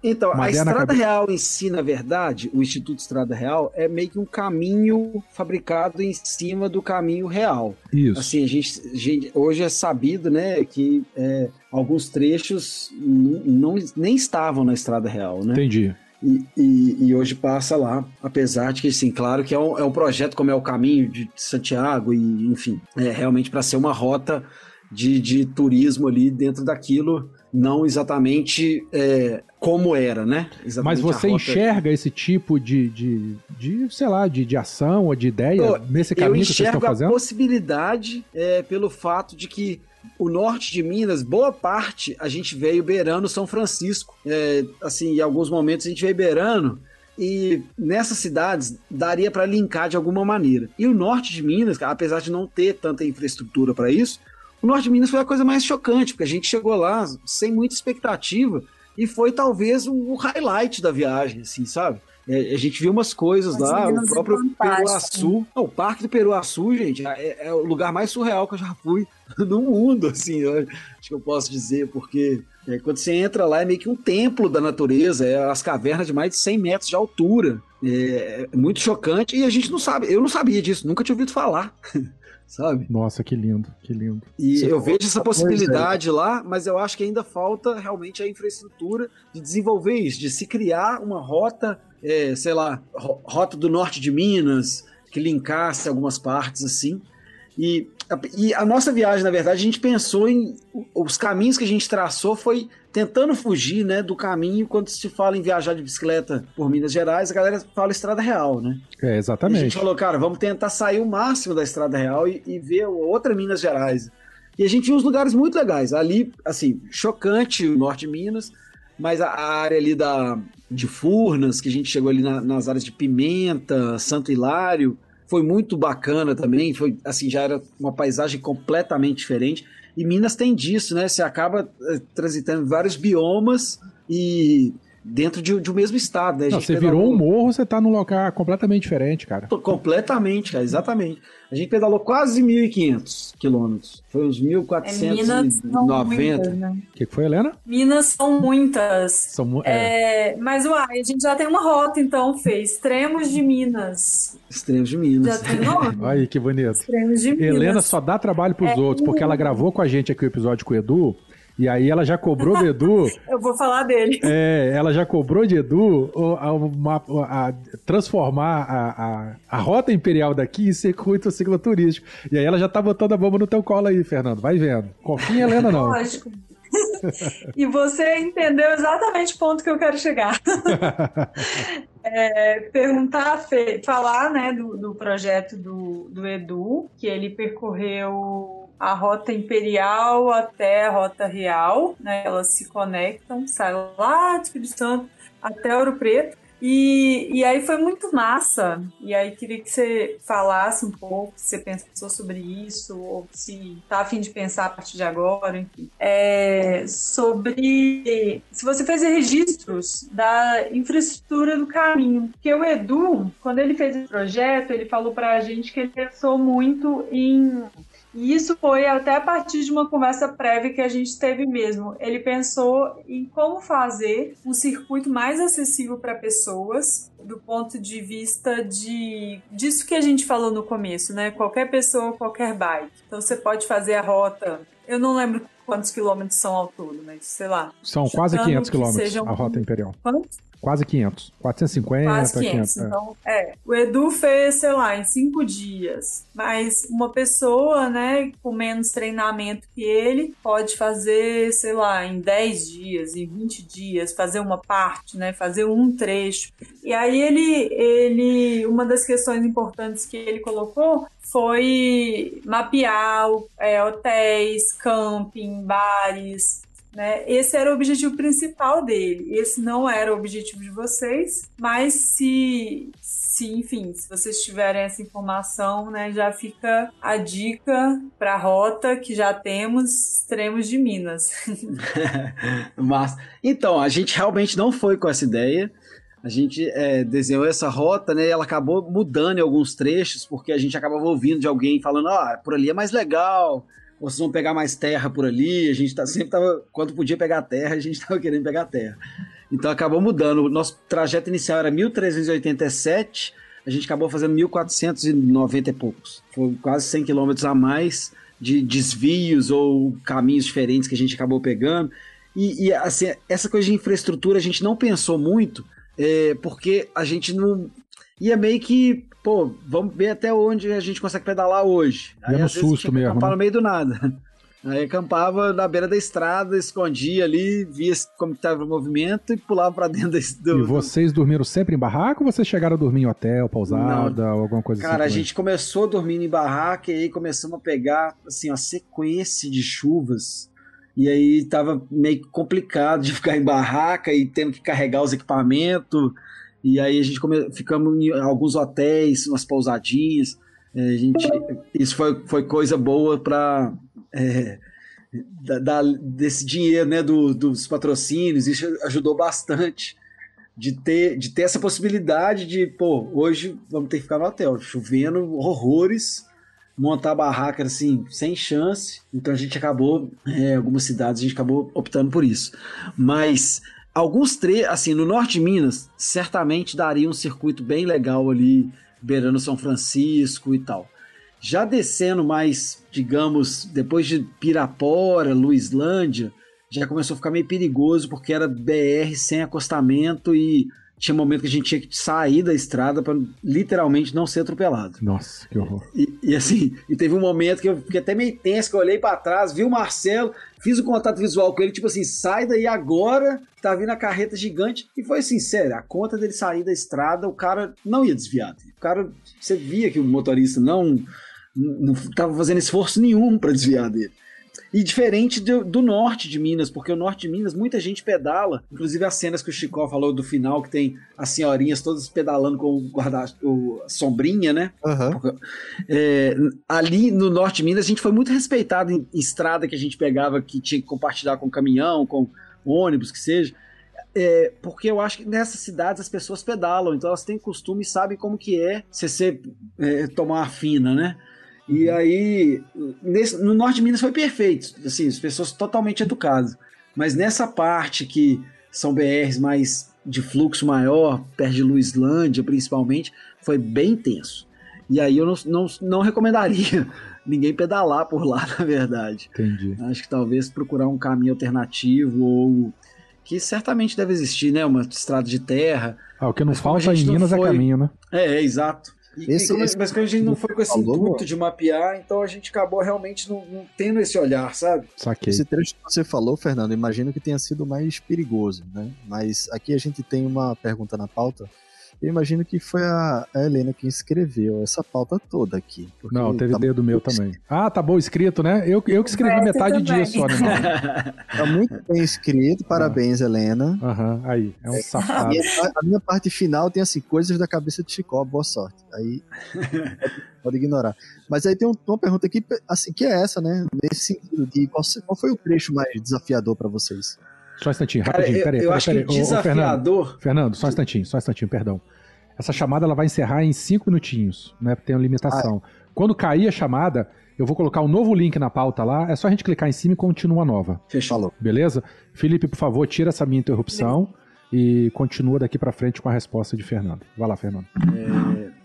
Então, a Estrada Real em si, na verdade, o Instituto Estrada Real é meio que um caminho fabricado em cima do caminho real. Isso. Assim, a gente, a gente- hoje é sabido, né, que é, alguns trechos não, nem estavam na Estrada Real, né? Entendi. E, e- e hoje passa lá, apesar de que, sim, claro que é um, é um projeto como é o caminho de Santiago, e enfim, é realmente para ser uma rota de, de turismo ali dentro daquilo, não exatamente é, como era, né? Mas Exatamente a você rota- enxerga esse tipo de, de, de, sei lá, de, de ação ou de ideia Pô, nesse Eu caminho que vocês estão enxergo a fazendo? possibilidade é, pelo fato de que o norte de Minas, boa parte, a gente veio beirando São Francisco. É, assim, em alguns momentos a gente veio beirando e nessas cidades daria para linkar de alguma maneira. E o norte de Minas, apesar de não ter tanta infraestrutura para isso, o norte de Minas foi a coisa mais chocante, porque a gente chegou lá sem muita expectativa e foi talvez o highlight da viagem, assim, sabe? É, a gente viu umas coisas As lá, o é próprio. Peruaçu. Não, o Parque do Peruaçu, gente, é, é o lugar mais surreal que eu já fui no mundo, assim, eu acho que eu posso dizer, porque é, quando você entra lá é meio que um templo da natureza, é as cavernas de mais de 100 metros de altura. É, é muito chocante e a gente não sabe, eu não sabia disso, nunca tinha ouvido falar, sabe? Nossa, que lindo, que lindo. E Você eu vejo essa coisa possibilidade lá, mas eu acho que ainda falta realmente a infraestrutura de desenvolver isso, de se criar uma rota, é, sei lá, ro- rota do norte de Minas, que linkasse algumas partes assim. E, e a nossa viagem, na verdade, a gente pensou em. Os caminhos que a gente traçou foi tentando fugir né, do caminho quando se fala em viajar de bicicleta por Minas Gerais, a galera fala estrada real, né? É, E a gente exatamente. falou, cara, vamos tentar sair o máximo da Estrada Real e, e ver outra Minas Gerais. E a gente viu uns lugares muito legais. Ali, assim, chocante o norte de Minas, mas a, a área ali da, de Furnas, que a gente chegou ali na- nas áreas de Pimenta, Santo Hilário, foi muito bacana também. Foi, assim, já era uma paisagem completamente diferente. E Minas tem disso, né? Você acaba eh, transitando vários biomas e dentro de, de um mesmo estado, né? Não, você virou um morro, você tá num lugar completamente diferente, cara. Completamente, cara, exatamente. A gente pedalou quase 1.500 quilômetros. Foi uns É, Minas são 1.490. muitas, né? O que, que foi, Helena? Minas são muitas. São, mu- é. É, mas uai, a gente já tem uma rota, então, fez Extremos de Minas. Extremos de Já Minas. tem nome? Olha que bonito. Extremos de Minas. Helena só dá trabalho pros É. outros, porque ela gravou com a gente aqui o episódio com o Edu, e aí ela já cobrou do Edu, Eu vou falar dele. é, ela já cobrou de Edu a, uma- a- transformar a, a, a rota imperial daqui em circuito cicloturístico. E aí ela já tá botando a bomba no teu colo aí, Fernando. Vai vendo. Confia em Helena, não. Lógico. e você entendeu exatamente o ponto que eu quero chegar. É, perguntar, falar né, do, do projeto do, do Edu, que ele percorreu a rota imperial até a rota real, né? Elas se conectam, sai lá de Espírito Santo até Ouro Preto. E, e aí foi muito massa. E aí queria que você falasse um pouco se você pensou sobre isso, ou se tá a fim de pensar a partir de agora, enfim. É, sobre se você fez registros da infraestrutura do caminho. Porque o Edu, quando ele fez esse projeto, ele falou pra gente que ele pensou muito em e isso foi até a partir de uma conversa prévia que a gente teve mesmo. Ele pensou em como fazer um circuito mais acessível para pessoas, do ponto de vista de disso que a gente falou no começo, né? Qualquer pessoa, qualquer bike. Então você pode fazer a rota. Eu não lembro quantos quilômetros são ao todo, mas sei lá. São quase Chutando 500 que quilômetros sejam- a rota imperial. Quantos? Quase 500. 450, Quase 500. 500. é. Então, é. O Edu fez, sei lá, em cinco dias. Mas uma pessoa, né, com menos treinamento que ele, pode fazer, sei lá, em 10 dias, em 20 dias, fazer uma parte, né, fazer um trecho. E aí ele, ele uma das questões importantes que ele colocou foi mapear é, hotéis, camping, bares, né? Esse era o objetivo principal dele. Esse não era o objetivo de vocês, mas se, se enfim, se vocês tiverem essa informação, né, já fica a dica para a rota que já temos, extremos de Minas. Mas, então, a gente realmente não foi com essa ideia. A gente é, desenhou essa rota, né? E ela acabou mudando em alguns trechos, porque a gente acabava ouvindo de alguém falando, ah, por ali é mais legal, vocês vão pegar mais terra por ali. A gente tá, sempre tava, quando podia pegar terra, a gente tava querendo pegar terra. Então acabou mudando. O nosso trajeto inicial era 1387, a gente acabou fazendo 1490 e poucos. Foi quase 100 quilômetros a mais de desvios ou caminhos diferentes que a gente acabou pegando. E, e, assim, essa coisa de infraestrutura a gente não pensou muito, é, porque a gente não. Ia meio que, pô, vamos ver até onde a gente consegue pedalar hoje. Ia no às vezes, susto mesmo, acampar né? no meio do nada. Aí acampava na beira da estrada, escondia ali, via como estava o movimento e pulava pra dentro da- do. E vocês dormiram sempre em barraco ou vocês chegaram a dormir em hotel, pousada, ou alguma coisa Cara, a assim? também? gente começou dormindo em barraca e aí começamos a pegar assim, uma sequência de chuvas. E aí tava meio complicado de ficar em barraca e tendo que carregar os equipamentos. E aí a gente come... ficamos em alguns hotéis, umas pousadinhas. É, a gente... Isso foi, foi coisa boa para desse dinheiro né, do- dos patrocínios. Isso ajudou bastante de ter, de ter essa possibilidade de, pô, hoje vamos ter que ficar no hotel, chovendo horrores, montar a barraca assim, sem chance. Então a gente acabou, é, algumas cidades a gente acabou optando por isso. Mas alguns trechos, assim, no norte de Minas, certamente daria um circuito bem legal ali, beirando São Francisco e tal. Já descendo mais, digamos, depois de Pirapora, Luislândia, já começou a ficar meio perigoso porque era BR sem acostamento e tinha momento que a gente tinha que sair da estrada para literalmente não ser atropelado. Nossa, que horror. E, e assim, e teve um momento que eu fiquei até meio tenso, que eu olhei para trás, vi o Marcelo, fiz o contato visual com ele, tipo assim, sai daí agora, tá vindo a carreta gigante. E foi assim, sério, a conta dele sair da estrada, o cara não ia desviar. O cara, você via que o motorista não, não tava fazendo esforço nenhum para desviar dele. E diferente do, do norte de Minas, porque o norte de Minas muita gente pedala, inclusive as cenas que o Chicó falou do final, que tem as senhorinhas todas pedalando com o guarda o, a sombrinha, né? Aham. É, ali no norte de Minas, a gente foi muito respeitado em estrada que a gente pegava, que tinha que compartilhar com caminhão, com ônibus, que seja. É, porque eu acho que nessas cidades as pessoas pedalam, então elas têm costume e sabem como que é você é, tomar a fina, né? E aí, nesse- no norte de Minas foi perfeito, assim, as pessoas totalmente educadas. Mas nessa parte que são BRs mais de fluxo maior, perto de Luislândia principalmente, foi bem tenso. E aí eu não, não, não recomendaria ninguém pedalar por lá, na verdade. Entendi. Acho que talvez procurar um caminho alternativo ou que certamente deve existir, né? Uma estrada de terra. Ah, o que não Mas falta em Minas é foi- caminho, né? É, é, exato. E, Esse- e como- esse- mas como a gente não foi com esse falou, intuito de mapear, então a gente acabou realmente não, não tendo esse olhar, sabe? Saquei. Esse trecho que você falou, Fernando, imagino que tenha sido mais perigoso, né? Mas aqui a gente tem uma pergunta na pauta. Eu imagino que foi a a Helena quem escreveu essa pauta toda aqui. Não, teve tá dedo meu também. Ah, tá bom escrito, né? Eu, eu que escrevi Essa metade disso, só, animal. Tá muito bem escrito, parabéns, Helena. Aham, aí. É um A safado. minha, a minha parte final tem assim, coisas da cabeça de Chicó, boa sorte. Aí pode ignorar. Mas aí tem um- uma pergunta aqui, assim, que é essa, né? Nesse sentido de qual, qual foi o trecho mais desafiador pra vocês? Só um instantinho, Cara, rapidinho. eu, Peraí, eu peraí, acho peraí. que o Ô, ô, Fernando, desafiador. Fernando, só um instantinho, só um instantinho, perdão. Essa chamada ela vai encerrar em cinco minutinhos, né? Tem uma limitação. Quando cair a chamada, eu vou colocar um novo link na pauta lá. É só a gente clicar em cima e continua a nova. Fechou. Falou. Beleza? Felipe, por favor, tira essa minha interrupção e continua daqui pra frente com a resposta de Fernando. Vai lá, Fernando.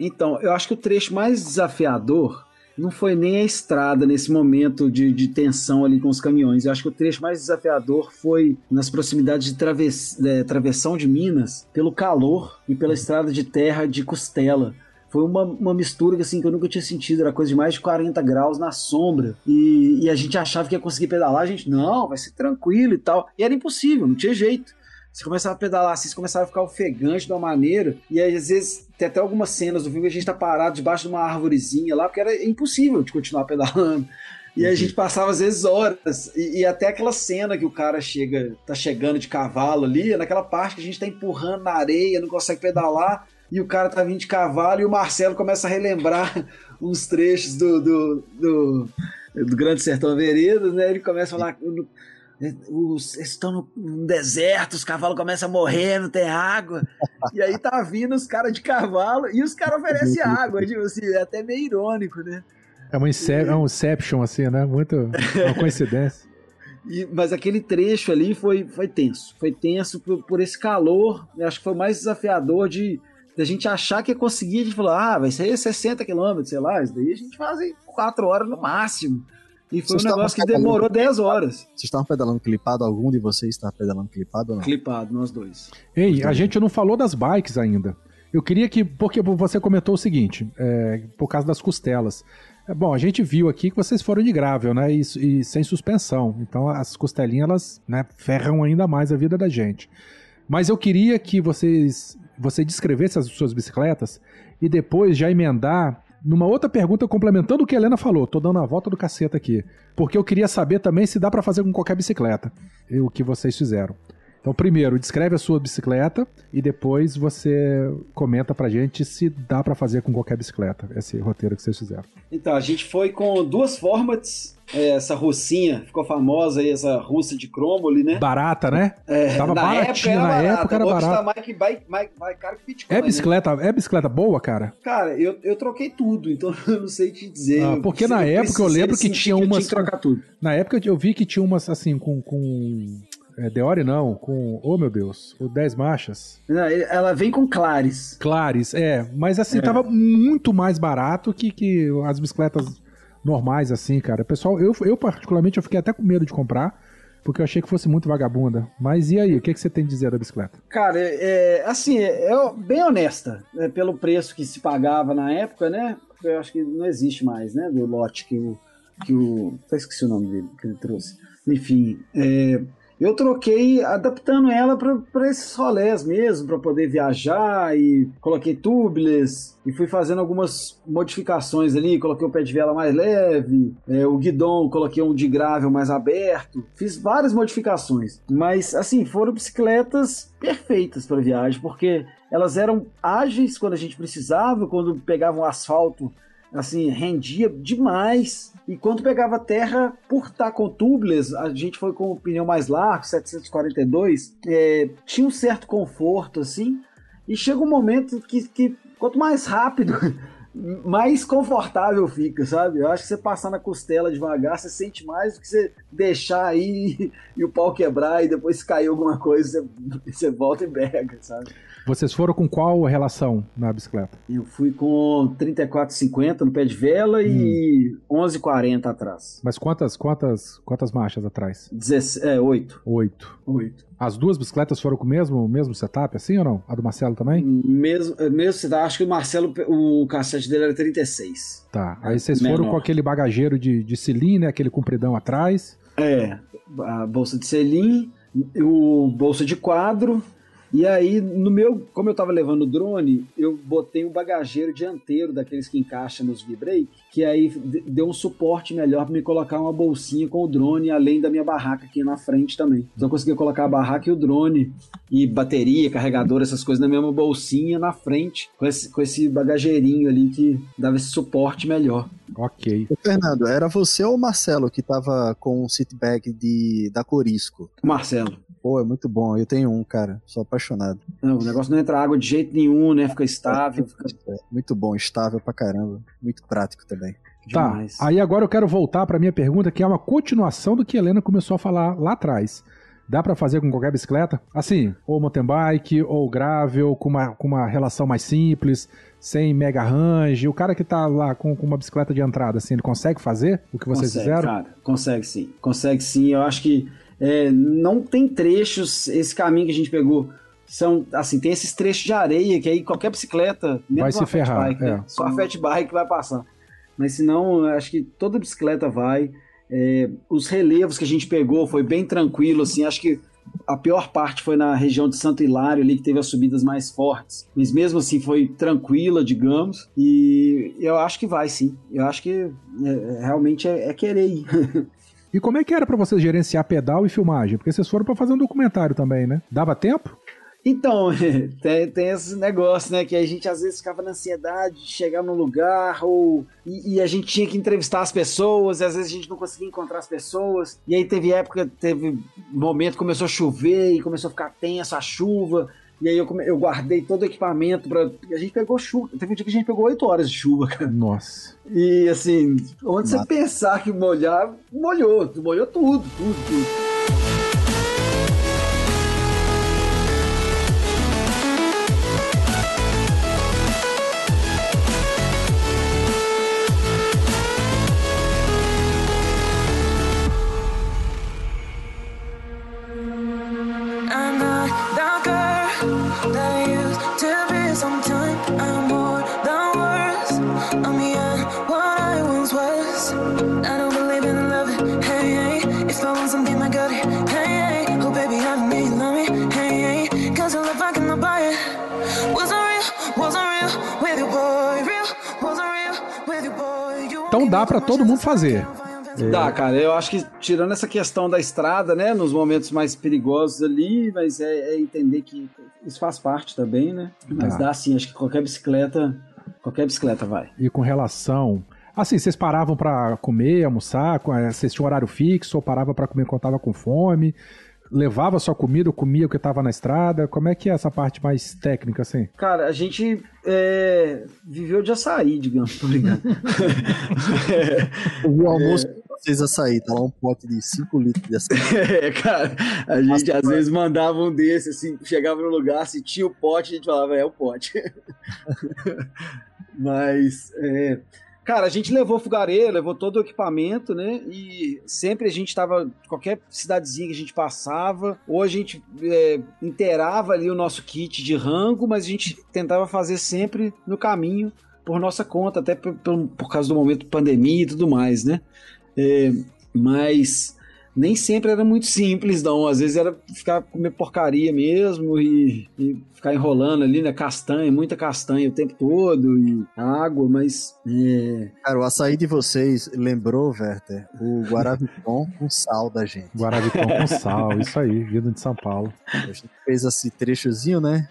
Então, eu acho que o trecho mais desafiador não foi nem a estrada nesse momento de, de tensão ali com os caminhões. Eu acho que o trecho mais desafiador foi nas proximidades de traves, é, travessão de Minas, pelo calor e pela estrada de terra de Costela. Foi uma, uma mistura que, assim, que eu nunca tinha sentido. Era coisa de mais de 40 graus na sombra. E, e a gente achava que ia conseguir pedalar. A gente, não, vai ser tranquilo e tal. E era impossível, não tinha jeito. Você começava a pedalar assim, você começava a ficar ofegante de uma maneira. E aí, às vezes, tem até algumas cenas do filme que a gente tá parado debaixo de uma árvorezinha lá, porque era impossível de continuar pedalando. E a gente passava, às vezes, horas. E, e até aquela cena que o cara chega, tá chegando de cavalo ali, é naquela parte que a gente tá empurrando na areia, não consegue pedalar, e o cara tá vindo de cavalo, e o Marcelo começa a relembrar uns trechos do, do, do, do Grande Sertão Veredas, né? Ele começa a falar. Os, eles estão no, deserto, os cavalos começam a morrer, não tem água. E aí tá vindo os caras de cavalo e os caras oferecem água. Tipo assim, é até meio irônico, né? É, uma incep é um Inception, assim, né? Muito. Uma coincidência. E- mas aquele trecho ali foi, foi tenso. Foi tenso por, por esse calor. Eu acho que foi mais desafiador de, de a gente achar que ia conseguir. A gente falou, ah, vai ser 60 quilômetros, sei lá. Isso daí a gente faz em 4 horas no máximo. E foi Vocês um negócio que estavam demorou 10 horas. Vocês estavam pedalando clipado? Algum de vocês estava pedalando clipado ou não? Clipado, nós dois. Ei, a gente não falou das bikes ainda. Eu queria que. Porque você comentou o seguinte, é, por causa das costelas. É, bom, a gente viu aqui que vocês foram de gravel, né? E, e sem suspensão. Então as costelinhas, elas né, ferram ainda mais a vida da gente. Mas eu queria que vocês. Você descrevesse as suas bicicletas e depois já emendar numa outra pergunta complementando o que a Helena falou. Tô dando a volta do caceta aqui. Porque eu queria saber também se dá pra fazer com qualquer bicicleta. O que vocês fizeram. Então, primeiro, descreve a sua bicicleta e depois você comenta pra gente se dá pra fazer com qualquer bicicleta, esse roteiro que vocês fizeram. Então, a gente foi com duas formats. é, Essa russinha ficou famosa aí, essa russa de crombole, né? Barata, né? É, Tava na baratinho, época na era barata. época era Hoje barato. tá mais, que mais, mais, mais caro que Bitcoin. É né? bicicleta, é bicicleta boa, cara? Cara, eu, eu troquei tudo, então eu não sei te dizer. Ah, Eu porque na época eu lembro que tinha umas que trocar tudo. Na época eu vi que tinha umas assim com. com é, Deore não, com. Oh meu Deus, o 10 marchas. Não, Ela vem com clares. Clares, é. Mas assim, É. tava muito mais barato que, que as bicicletas normais, assim, cara. Pessoal, eu, eu particularmente eu fiquei até com medo de comprar, porque eu achei que fosse muito vagabunda. Mas e aí, o que, que você tem a dizer da bicicleta? Cara, é, é, assim, é, é bem honesta. né, pelo preço que se pagava na época, né? Eu acho que não existe mais, né? Do lote que o. Que o até esqueci o nome dele que ele trouxe. Enfim, é, eu troquei adaptando ela para esses rolés mesmo, para poder viajar e coloquei tubeless e fui fazendo algumas modificações ali, coloquei o pé de vela mais leve, é, o guidão coloquei um de gravel mais aberto, fiz várias modificações, mas assim, foram bicicletas perfeitas para viagem, porque elas eram ágeis quando a gente precisava, quando pegavam asfalto assim, rendia demais. E quando pegava terra, por estar com tubeless, a gente foi com o pneu mais largo, 742, é, tinha um certo conforto, assim. E chega um momento que, que quanto mais rápido, mais confortável fica, sabe? Eu acho que você passar na costela devagar, você sente mais do que você deixar aí e o pau quebrar e depois se cair alguma coisa, você, você volta e pega, sabe? Vocês foram com qual relação na bicicleta? Eu fui com 34,50 no pé de vela e 11,40 atrás. Mas quantas, quantas, quantas marchas atrás? 16, é, 8. Oito. 8. As duas bicicletas foram com o mesmo, mesmo setup, assim ou não? A do Marcelo também? Mesmo, é, mesmo tá, acho que o Marcelo, o cassete dele era 36. Tá. Aí vocês foram Menor. com aquele bagageiro de, de cilindro, né? Aquele compridão atrás. É, a bolsa de selim, o bolsa de quadro. E aí, no meu, como eu tava levando o drone, eu botei um bagageiro dianteiro daqueles que encaixa nos V-brake, que aí deu um suporte melhor para me colocar uma bolsinha com o drone, além da minha barraca aqui na frente também. Então eu conseguia colocar a barraca e o drone, e bateria, carregador, essas coisas na mesma bolsinha na frente, com esse, com esse bagageirinho ali que dava esse suporte melhor. Ok. Ô, Fernando, era você ou o Marcelo que tava com um seat bag de, da Corisco? Marcelo. Pô, é muito bom. Eu tenho um, cara. Sou apaixonado. Não, o negócio não entra água de jeito nenhum, né? Fica estável, fica É, muito bom, estável pra caramba. Muito prático também. Tá, demais. aí agora eu quero voltar pra minha pergunta, que é uma continuação do que a Helena começou a falar lá atrás. Dá pra fazer com qualquer bicicleta? Assim, ou mountain bike, ou gravel, com uma, com uma relação mais simples, sem mega range. O cara que tá lá com, com uma bicicleta de entrada, assim, ele consegue fazer o que vocês consegue, fizeram? Cara, consegue sim. Consegue sim. Eu acho que é, não tem trechos, esse caminho que a gente pegou. São, assim, tem esses trechos de areia que aí qualquer bicicleta, mesmo Vai se ferrar, bike, né? é. Só a fat bike vai passar. Mas senão, acho que toda bicicleta vai. É, os relevos que a gente pegou foi bem tranquilo, assim, acho que a pior parte foi na região de Santo Hilário ali, que teve as subidas mais fortes. Mas mesmo assim foi tranquila, digamos. E eu acho que vai sim. Eu acho que é, realmente é, é querer ir. E como é que era pra vocês gerenciar pedal e filmagem? Porque vocês foram pra fazer um documentário também, né? Dava tempo? Então, tem, tem esse negócio, né? Que a gente às vezes ficava na ansiedade de chegar num lugar, ou e, e a gente tinha que entrevistar as pessoas, e às vezes a gente não conseguia encontrar as pessoas. E aí teve época, teve momento, começou a chover e começou a ficar tensa a chuva. E aí eu, eu guardei todo o equipamento pra. A gente pegou chuva. Teve um dia que a gente pegou 8 horas de chuva, cara. Nossa. E assim, onde você Mata. pensar que molhar, molhou. Molhou tudo, tudo, tudo. Então dá pra todo mundo fazer. Dá, cara. Eu acho que tirando essa questão da estrada, né? Nos momentos mais perigosos ali, mas é, é entender que isso faz parte também, né? Mas Tá. dá sim, acho que qualquer bicicleta. Qualquer bicicleta vai. E com relação. Assim, vocês paravam pra comer, almoçar? eh, Vocês tinham horário fixo ou parava pra comer quando tava com fome? Levava sua comida ou comia o que tava na estrada? Como é que é essa parte mais técnica, assim? Cara, a gente é, viveu de açaí, digamos, tô ligado. O almoço que vocês açaí, tá lá um pote de 5 litros de açaí. É, cara, a gente às vezes mandava um desse, assim, chegava no lugar, se tinha o pote, a gente falava, é o pote. Mas, é, cara, a gente levou fogareiro, levou todo o equipamento, né? E sempre a gente tava, qualquer cidadezinha que a gente passava, ou a gente é, inteirava ali o nosso kit de rango, mas a gente tentava fazer sempre no caminho, por nossa conta, até por, por, por causa do momento de pandemia e tudo mais, né? É, mas nem sempre era muito simples, não. Às vezes era ficar comer porcaria mesmo e, e ficar enrolando ali, né? Castanha, muita castanha o tempo todo e água, mas. É... Cara, o açaí de vocês lembrou, Werther, o Guaraviton com sal da gente. Guaravitão com sal, isso aí, vindo de São Paulo. A gente fez esse trechozinho, né?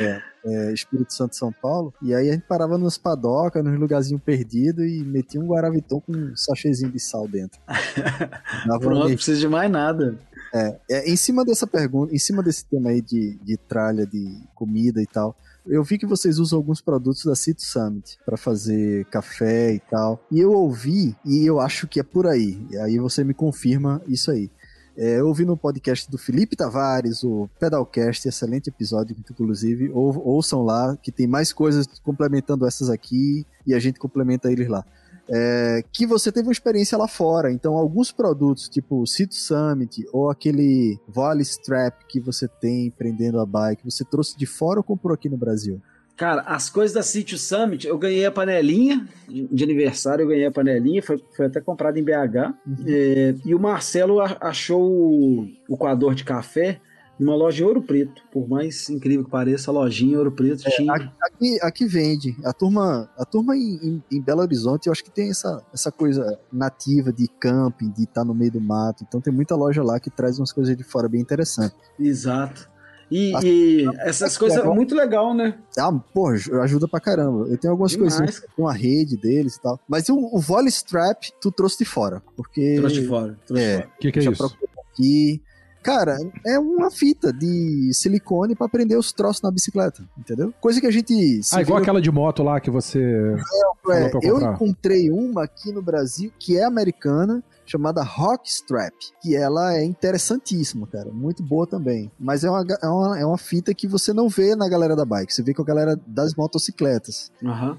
É, é, Espírito Santo São Paulo. E aí a gente parava nos padocas, nos lugarzinhos perdidos e metia um Guaraviton com um sachêzinho de sal dentro. Pronto, não precisa de mais nada. É, em cima dessa pergunta, em cima desse tema aí de, de tralha, de comida e tal, eu vi que vocês usam alguns produtos da Cito Summit para fazer café e tal. E eu ouvi, e eu acho que é por aí. E aí você me confirma isso aí. É, eu ouvi no podcast do Felipe Tavares, o Pedalcast, excelente episódio, inclusive. Ou, ouçam lá, que tem mais coisas complementando essas aqui e a gente complementa eles lá é, que você teve uma experiência lá fora. Então, alguns produtos, tipo o Cito Summit ou aquele Volley Strap que você tem prendendo a bike, você trouxe de fora ou comprou aqui no Brasil? Cara, as coisas da Sítio Summit, eu ganhei a panelinha de de aniversário, eu ganhei a panelinha, foi, foi até comprada em BH. É, e o Marcelo achou o, o coador de café numa loja em Ouro Preto. Por mais incrível que pareça, a lojinha em Ouro Preto tinha. Aqui, aqui vende. A turma, a turma em, em- Belo Horizonte, eu acho que tem essa, essa coisa nativa de camping, de estar no meio do mato. Então tem muita loja lá que traz umas coisas de fora bem interessantes. Exato. E, Ah, e essas coisas é muito legal, né? Ah, pô, ajuda pra caramba. Eu tenho algumas Demais. coisinhas com a rede deles e tal. Mas o, o Volley Strap, tu trouxe de fora. Porque. Trouxe de fora. Trouxe É. O que, que é isso? aqui. Cara, é uma fita de silicone pra prender os troços na bicicleta, entendeu? Coisa que a gente. Ah, igual vira- aquela de moto lá que você. É, falou pra eu encontrei uma aqui no Brasil que é americana, chamada Rock Strap, que ela é interessantíssima, cara, muito boa também. Mas é uma, é uma, é uma fita que você não vê na galera da bike, você vê com a galera das motocicletas, Aham.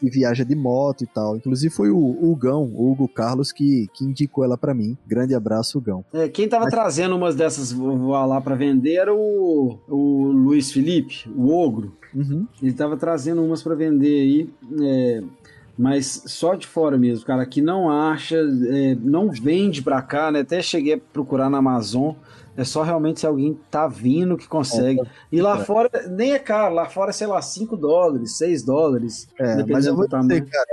que viaja de moto e tal. Inclusive foi o Hugão, o Hugo Carlos, que, que indicou ela pra mim. Grande abraço, Hugão. É, quem tava trazendo umas dessas lá pra vender era o, o Luiz Felipe, o Ogro. Uhum. Ele tava trazendo umas pra vender aí, é, mas só de fora mesmo, cara. Que não acha, é, não vende pra cá, né? Até cheguei a procurar na Amazon. É só realmente se alguém tá vindo que consegue. E lá É. fora nem é caro, lá fora, sei lá, 5 dólares, 6 dólares. É, mas eu vou dizer, cara,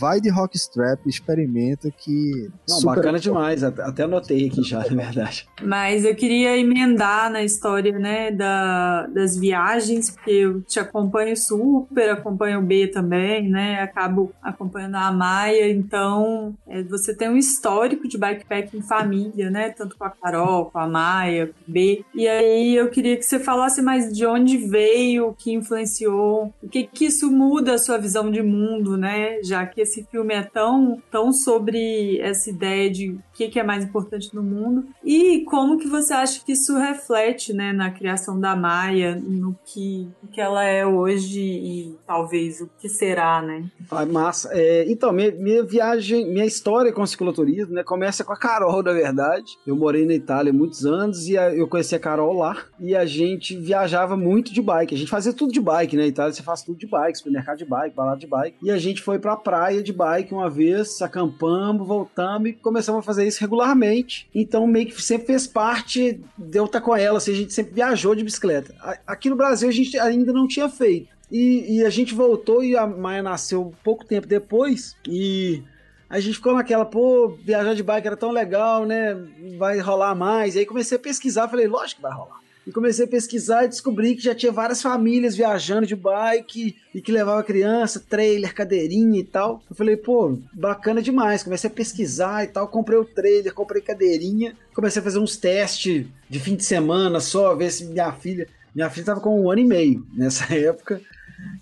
vai de rockstrap, experimenta que. Não, super- bacana demais. Até até anotei aqui já, na verdade. Mas eu queria emendar na história, né, da, das viagens, porque eu te acompanho super, acompanho o B também, né, acabo acompanhando a Maia, então é, você tem um histórico de bikepack em família, né, tanto com a Carol, com a Maia, B, e aí eu queria que você falasse mais de onde veio, o que influenciou, o que que isso muda a sua visão de mundo, né, já que esse filme é tão, tão sobre essa ideia de o que, que é mais importante no mundo e como que você acha que isso reflete, né, na criação da Maia, no que, que ela é hoje e talvez o que será, né? Ah, massa. É, então, minha, minha viagem, minha história com o cicloturismo, né, começa com a Carol, na verdade. Eu morei na Itália muitos anos e a- eu conheci a Carol lá e a gente viajava muito de bike. A gente fazia tudo de bike, né? Itália você faz tudo de bike, supermercado de bike, balada de bike. E a gente foi pra praia de bike uma vez, acampamos, voltamos e começamos a fazer isso regularmente. Então, meio que sempre fez parte de eu estar com ela, assim, a gente sempre viajou de bicicleta. Aqui no Brasil a gente ainda não tinha feito. E, e a gente voltou e a Maia nasceu pouco tempo depois. E a gente ficou naquela, pô, viajar de bike era tão legal, né? Vai rolar mais. E aí comecei a pesquisar, falei, lógico que vai rolar. E comecei a pesquisar e descobri que já tinha várias famílias viajando de bike e que levava criança, trailer, cadeirinha e tal. Eu falei, pô, bacana demais. Comecei a pesquisar e tal. Comprei o trailer, comprei cadeirinha. Comecei a fazer uns testes de fim de semana só, ver se minha filha. Minha filha tava com um ano e meio nessa época.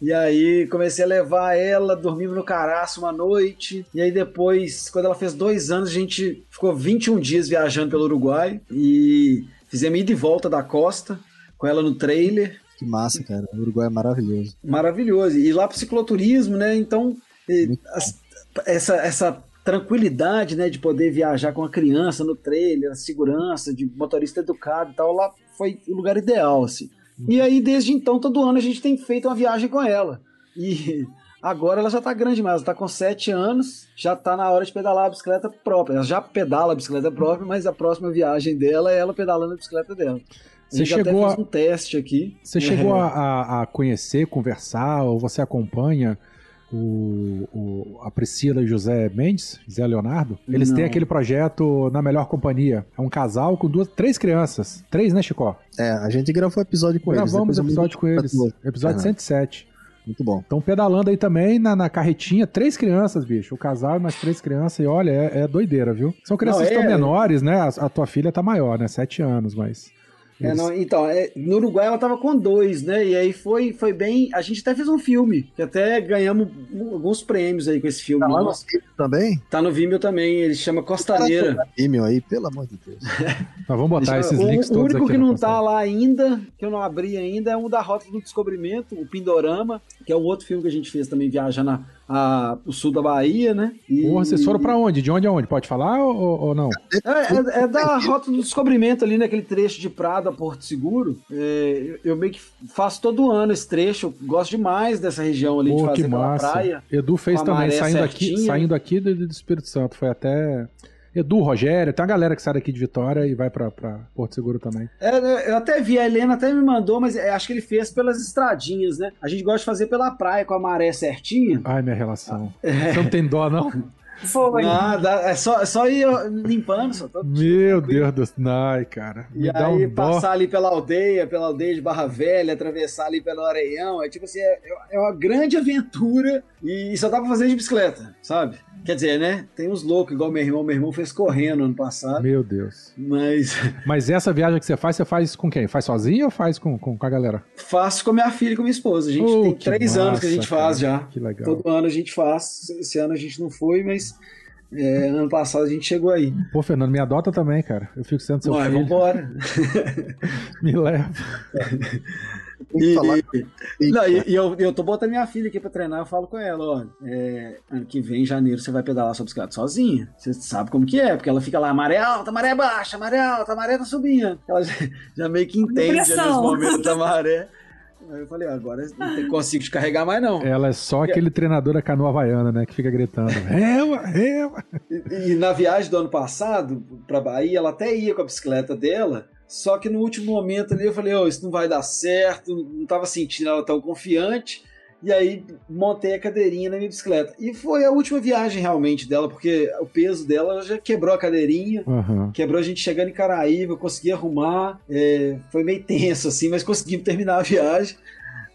E aí comecei a levar ela, dormimos no caraço uma noite. E aí depois, quando ela fez dois anos, a gente ficou 21 dias viajando pelo Uruguai. E fizemos ida e volta da costa, com ela no trailer. Que massa, cara. O Uruguai é maravilhoso. Maravilhoso. E lá pro cicloturismo, né? Então, essa, essa tranquilidade, né, de poder viajar com a criança no trailer, a segurança, de motorista educado e tal, lá foi o lugar ideal, assim. E aí, desde então, todo ano a gente tem feito uma viagem com ela. E agora ela já tá grande mais, ela tá com 7 anos, já tá na hora de pedalar a bicicleta própria. Ela já pedala a bicicleta própria, mas a próxima viagem dela é ela pedalando a bicicleta dela. Você até chegou fez a- um teste aqui. Você chegou a, a- a conhecer, conversar, ou você acompanha o, o- a Priscila e José Mendes, Zé Leonardo? Eles Não. têm aquele projeto Na Melhor Companhia. É um casal com duas, três crianças. Três, né, Chicó? É, a gente gravou episódio com eles. Gravamos depois eu episódio com eles. Episódio Aham. 107. Muito bom. Estão pedalando aí também na, na carretinha, três crianças, bicho. O casal e mais três crianças. E olha, é, é doideira, viu? São crianças Não, que estão é- menores, né? A, a tua filha tá maior, né? Sete anos, mas. É, não, então, é, no Uruguai ela tava com dois, né? E aí foi, foi bem. A gente até fez um filme, que até ganhamos alguns prêmios aí com esse filme. Tá lá no. Vimeo também? Tá no Vimeo também, ele chama Costaneira. Vimeo aí, pelo amor de Deus. Nós vamos botar esses o, links o todos único aqui que na não tá lá ainda, que eu não abri ainda, é um da Rota do Descobrimento, o Pindorama, que é um outro filme que a gente fez também viajando a, a, o sul da Bahia, né? E- Porra, vocês foram pra onde? De onde a onde? Pode falar ou, ou não? É, é- é da Rota do Descobrimento ali, naquele trecho de Prado a Porto Seguro. É, eu, meio que faço todo ano esse trecho. Eu gosto demais dessa região ali de Pô, fazer que massa. praia. Edu fez também, saindo aqui, certinha. saindo aqui do, do Espírito Santo. Foi até. Edu, Rogério, tem uma galera que sai daqui de Vitória e vai pra, pra Porto Seguro também. É, né, eu até vi, a Helena até me mandou, mas é, acho que ele fez pelas estradinhas, né? A gente gosta de fazer pela praia com a maré certinha. Ai, minha relação. Você não tem dó, não? Foi. Nada, é só, é só ir limpando, só todo Meu Deus do céu. Ai, cara. Me E dá aí um dó. passar ali pela aldeia, pela aldeia de Barra Velha, atravessar ali pelo Areião, é tipo assim, é, é uma grande aventura e só dá pra fazer de bicicleta, sabe? Quer dizer, né? Tem uns loucos igual meu irmão, meu irmão fez correndo ano passado, Meu Deus. mas Mas essa viagem que você faz, você faz com quem? Faz sozinho ou faz com, com, com a galera? faço com minha filha e com minha esposa. A gente Oh, tem três anos que a gente massa, faz cara. já. Que legal. Todo ano a gente faz. Esse ano a gente não foi, mas é, ano passado a gente chegou aí. Pô, Fernando, me adota também, cara. Eu fico sendo seu Ué, filho. vambora. Me leva. E, e- não, e- e eu, eu tô botando minha filha aqui pra treinar, eu falo com ela, ó, é, ano que vem, em janeiro, você vai pedalar sua bicicleta sozinha. Você sabe como que é, porque ela fica lá, maré alta, maré baixa, maré alta, maré tá subindo. Ela já, já meio que entende ali, nos momentos da maré. Aí eu falei, ó, agora não tem- consigo te carregar mais não. Ela é só aquele treinador da canoa havaiana, né? Que fica gritando. Rema, rema. E, e na viagem do ano passado pra Bahia, ela até ia com a bicicleta dela, só que no último momento ali eu falei, ô, isso não vai dar certo, não tava sentindo ela tão confiante. E aí montei a cadeirinha na minha bicicleta. E foi a última viagem realmente dela, porque o peso dela já quebrou a cadeirinha, Aham. quebrou a gente chegando em Caraíba, consegui arrumar. é, foi meio tenso assim, mas conseguimos terminar a viagem.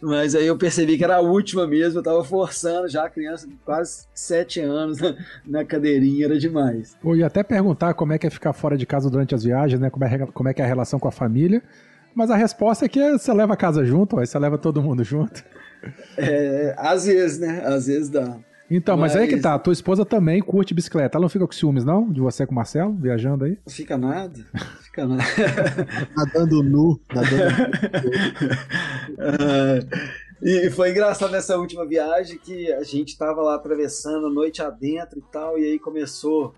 Mas aí eu percebi que era a última mesmo, eu tava forçando já a criança de quase sete anos na, na cadeirinha, era demais. Eu ia até perguntar como é que é ficar fora de casa durante as viagens, né? Como é, como é que é a relação com a família. Mas a resposta é que você leva a casa junto, aí você leva todo mundo junto. É, às vezes, né? Às vezes dá. Então, mas, aí Mas- que tá, a tua esposa também curte bicicleta. Ela não fica com ciúmes, não? De você com o Marcelo, viajando aí? Não fica nada. Fica nada. Nadando nu, nadando Ah, e foi engraçado nessa última viagem que a gente tava lá atravessando a noite adentro e tal, e aí começou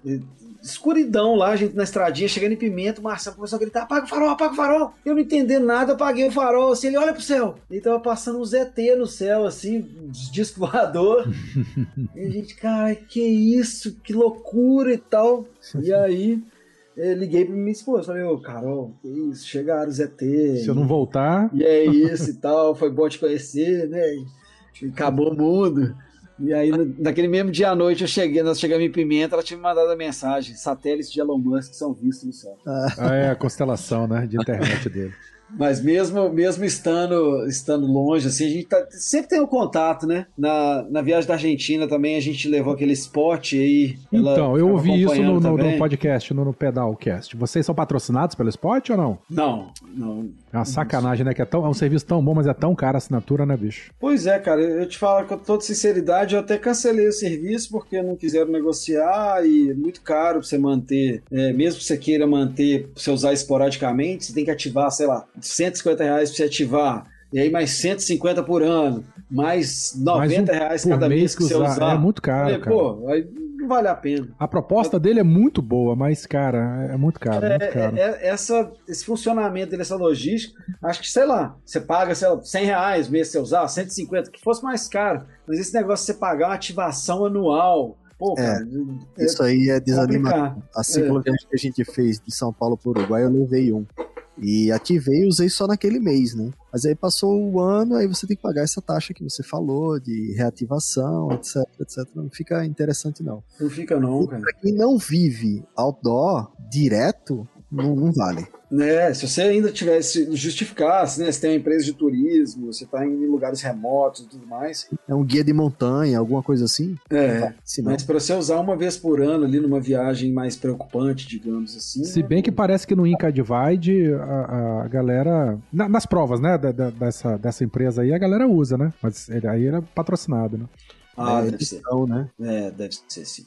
escuridão lá, a gente na estradinha, chegando em Pimenta, o Marcelo começou a gritar, apaga o farol, apaga o farol. Eu não entendendo nada, apaguei o farol, assim, ele olha pro céu. Ele tava passando um ZT no céu, assim, disco voador. e a gente, cara, que isso, que loucura e tal. E aí... eu liguei pra minha esposa, falei, ô Carol, que isso, chegaram os ZT. Se eu não voltar. E é isso e tal, foi bom te conhecer, né? Acabou o mundo. E aí, naquele mesmo dia à noite, eu cheguei, nós chegamos em Pimenta, ela tinha me mandado a mensagem: satélites de Elon Musk são vistos no céu. Ah, é a constelação, né? De internet dele. Mas mesmo, mesmo estando, estando longe, assim, a gente tá- sempre tem o contato, né? Na, na viagem da Argentina também a gente levou aquele spot aí. ela Então, eu ouvi isso no, no- no podcast, no, no Pedalcast. Vocês são patrocinados pelo Spot ou não? Não, não. É uma sacanagem, né? Que é, tão, é um serviço tão bom, mas é tão caro a assinatura, né, bicho? Pois é, cara, eu te falo com toda sinceridade, eu até cancelei o serviço porque não quiseram negociar e é muito caro pra você manter, é, mesmo que você queira manter, pra você usar esporadicamente, você tem que ativar, sei lá, 150 reais pra você ativar, e aí mais 150 por ano, mais 90 reais por cada mês mês que você usar. É muito caro, Falei, cara. Pô, aí vale a pena. A proposta dele é muito boa, mas, cara, é muito caro, muito caro. É, é- essa, esse funcionamento dessa logística, acho que, sei lá, você paga, sei lá, 100 reais mês você usar, 150, que fosse mais caro. Mas esse negócio de você pagar uma ativação anual, pô, É, cara, é Isso aí é desanimador. complicado. A cicloviagem que a gente fez de São Paulo para Uruguai, eu levei um. E ativei e usei só naquele mês, né? Mas aí passou o ano, aí você tem que pagar essa taxa que você falou, de reativação, etc, etc. Não fica interessante, não. Não fica não, cara. Pra quem não vive outdoor direto, não, não vale. Né, se você ainda tivesse, justificasse, né, você tem uma empresa de turismo, você tá em lugares remotos e tudo mais, É um guia de montanha, alguma coisa assim? é, não, mas para você usar uma vez por ano ali numa viagem mais preocupante, digamos assim, Se bem que parece que no Inca Divide a, a galera. na- nas provas, né? da- da- dessa, dessa empresa aí, a galera usa, né? Mas ele, aí era patrocinado, né? ah, é, deve ser, então, né? é, deve ser sim.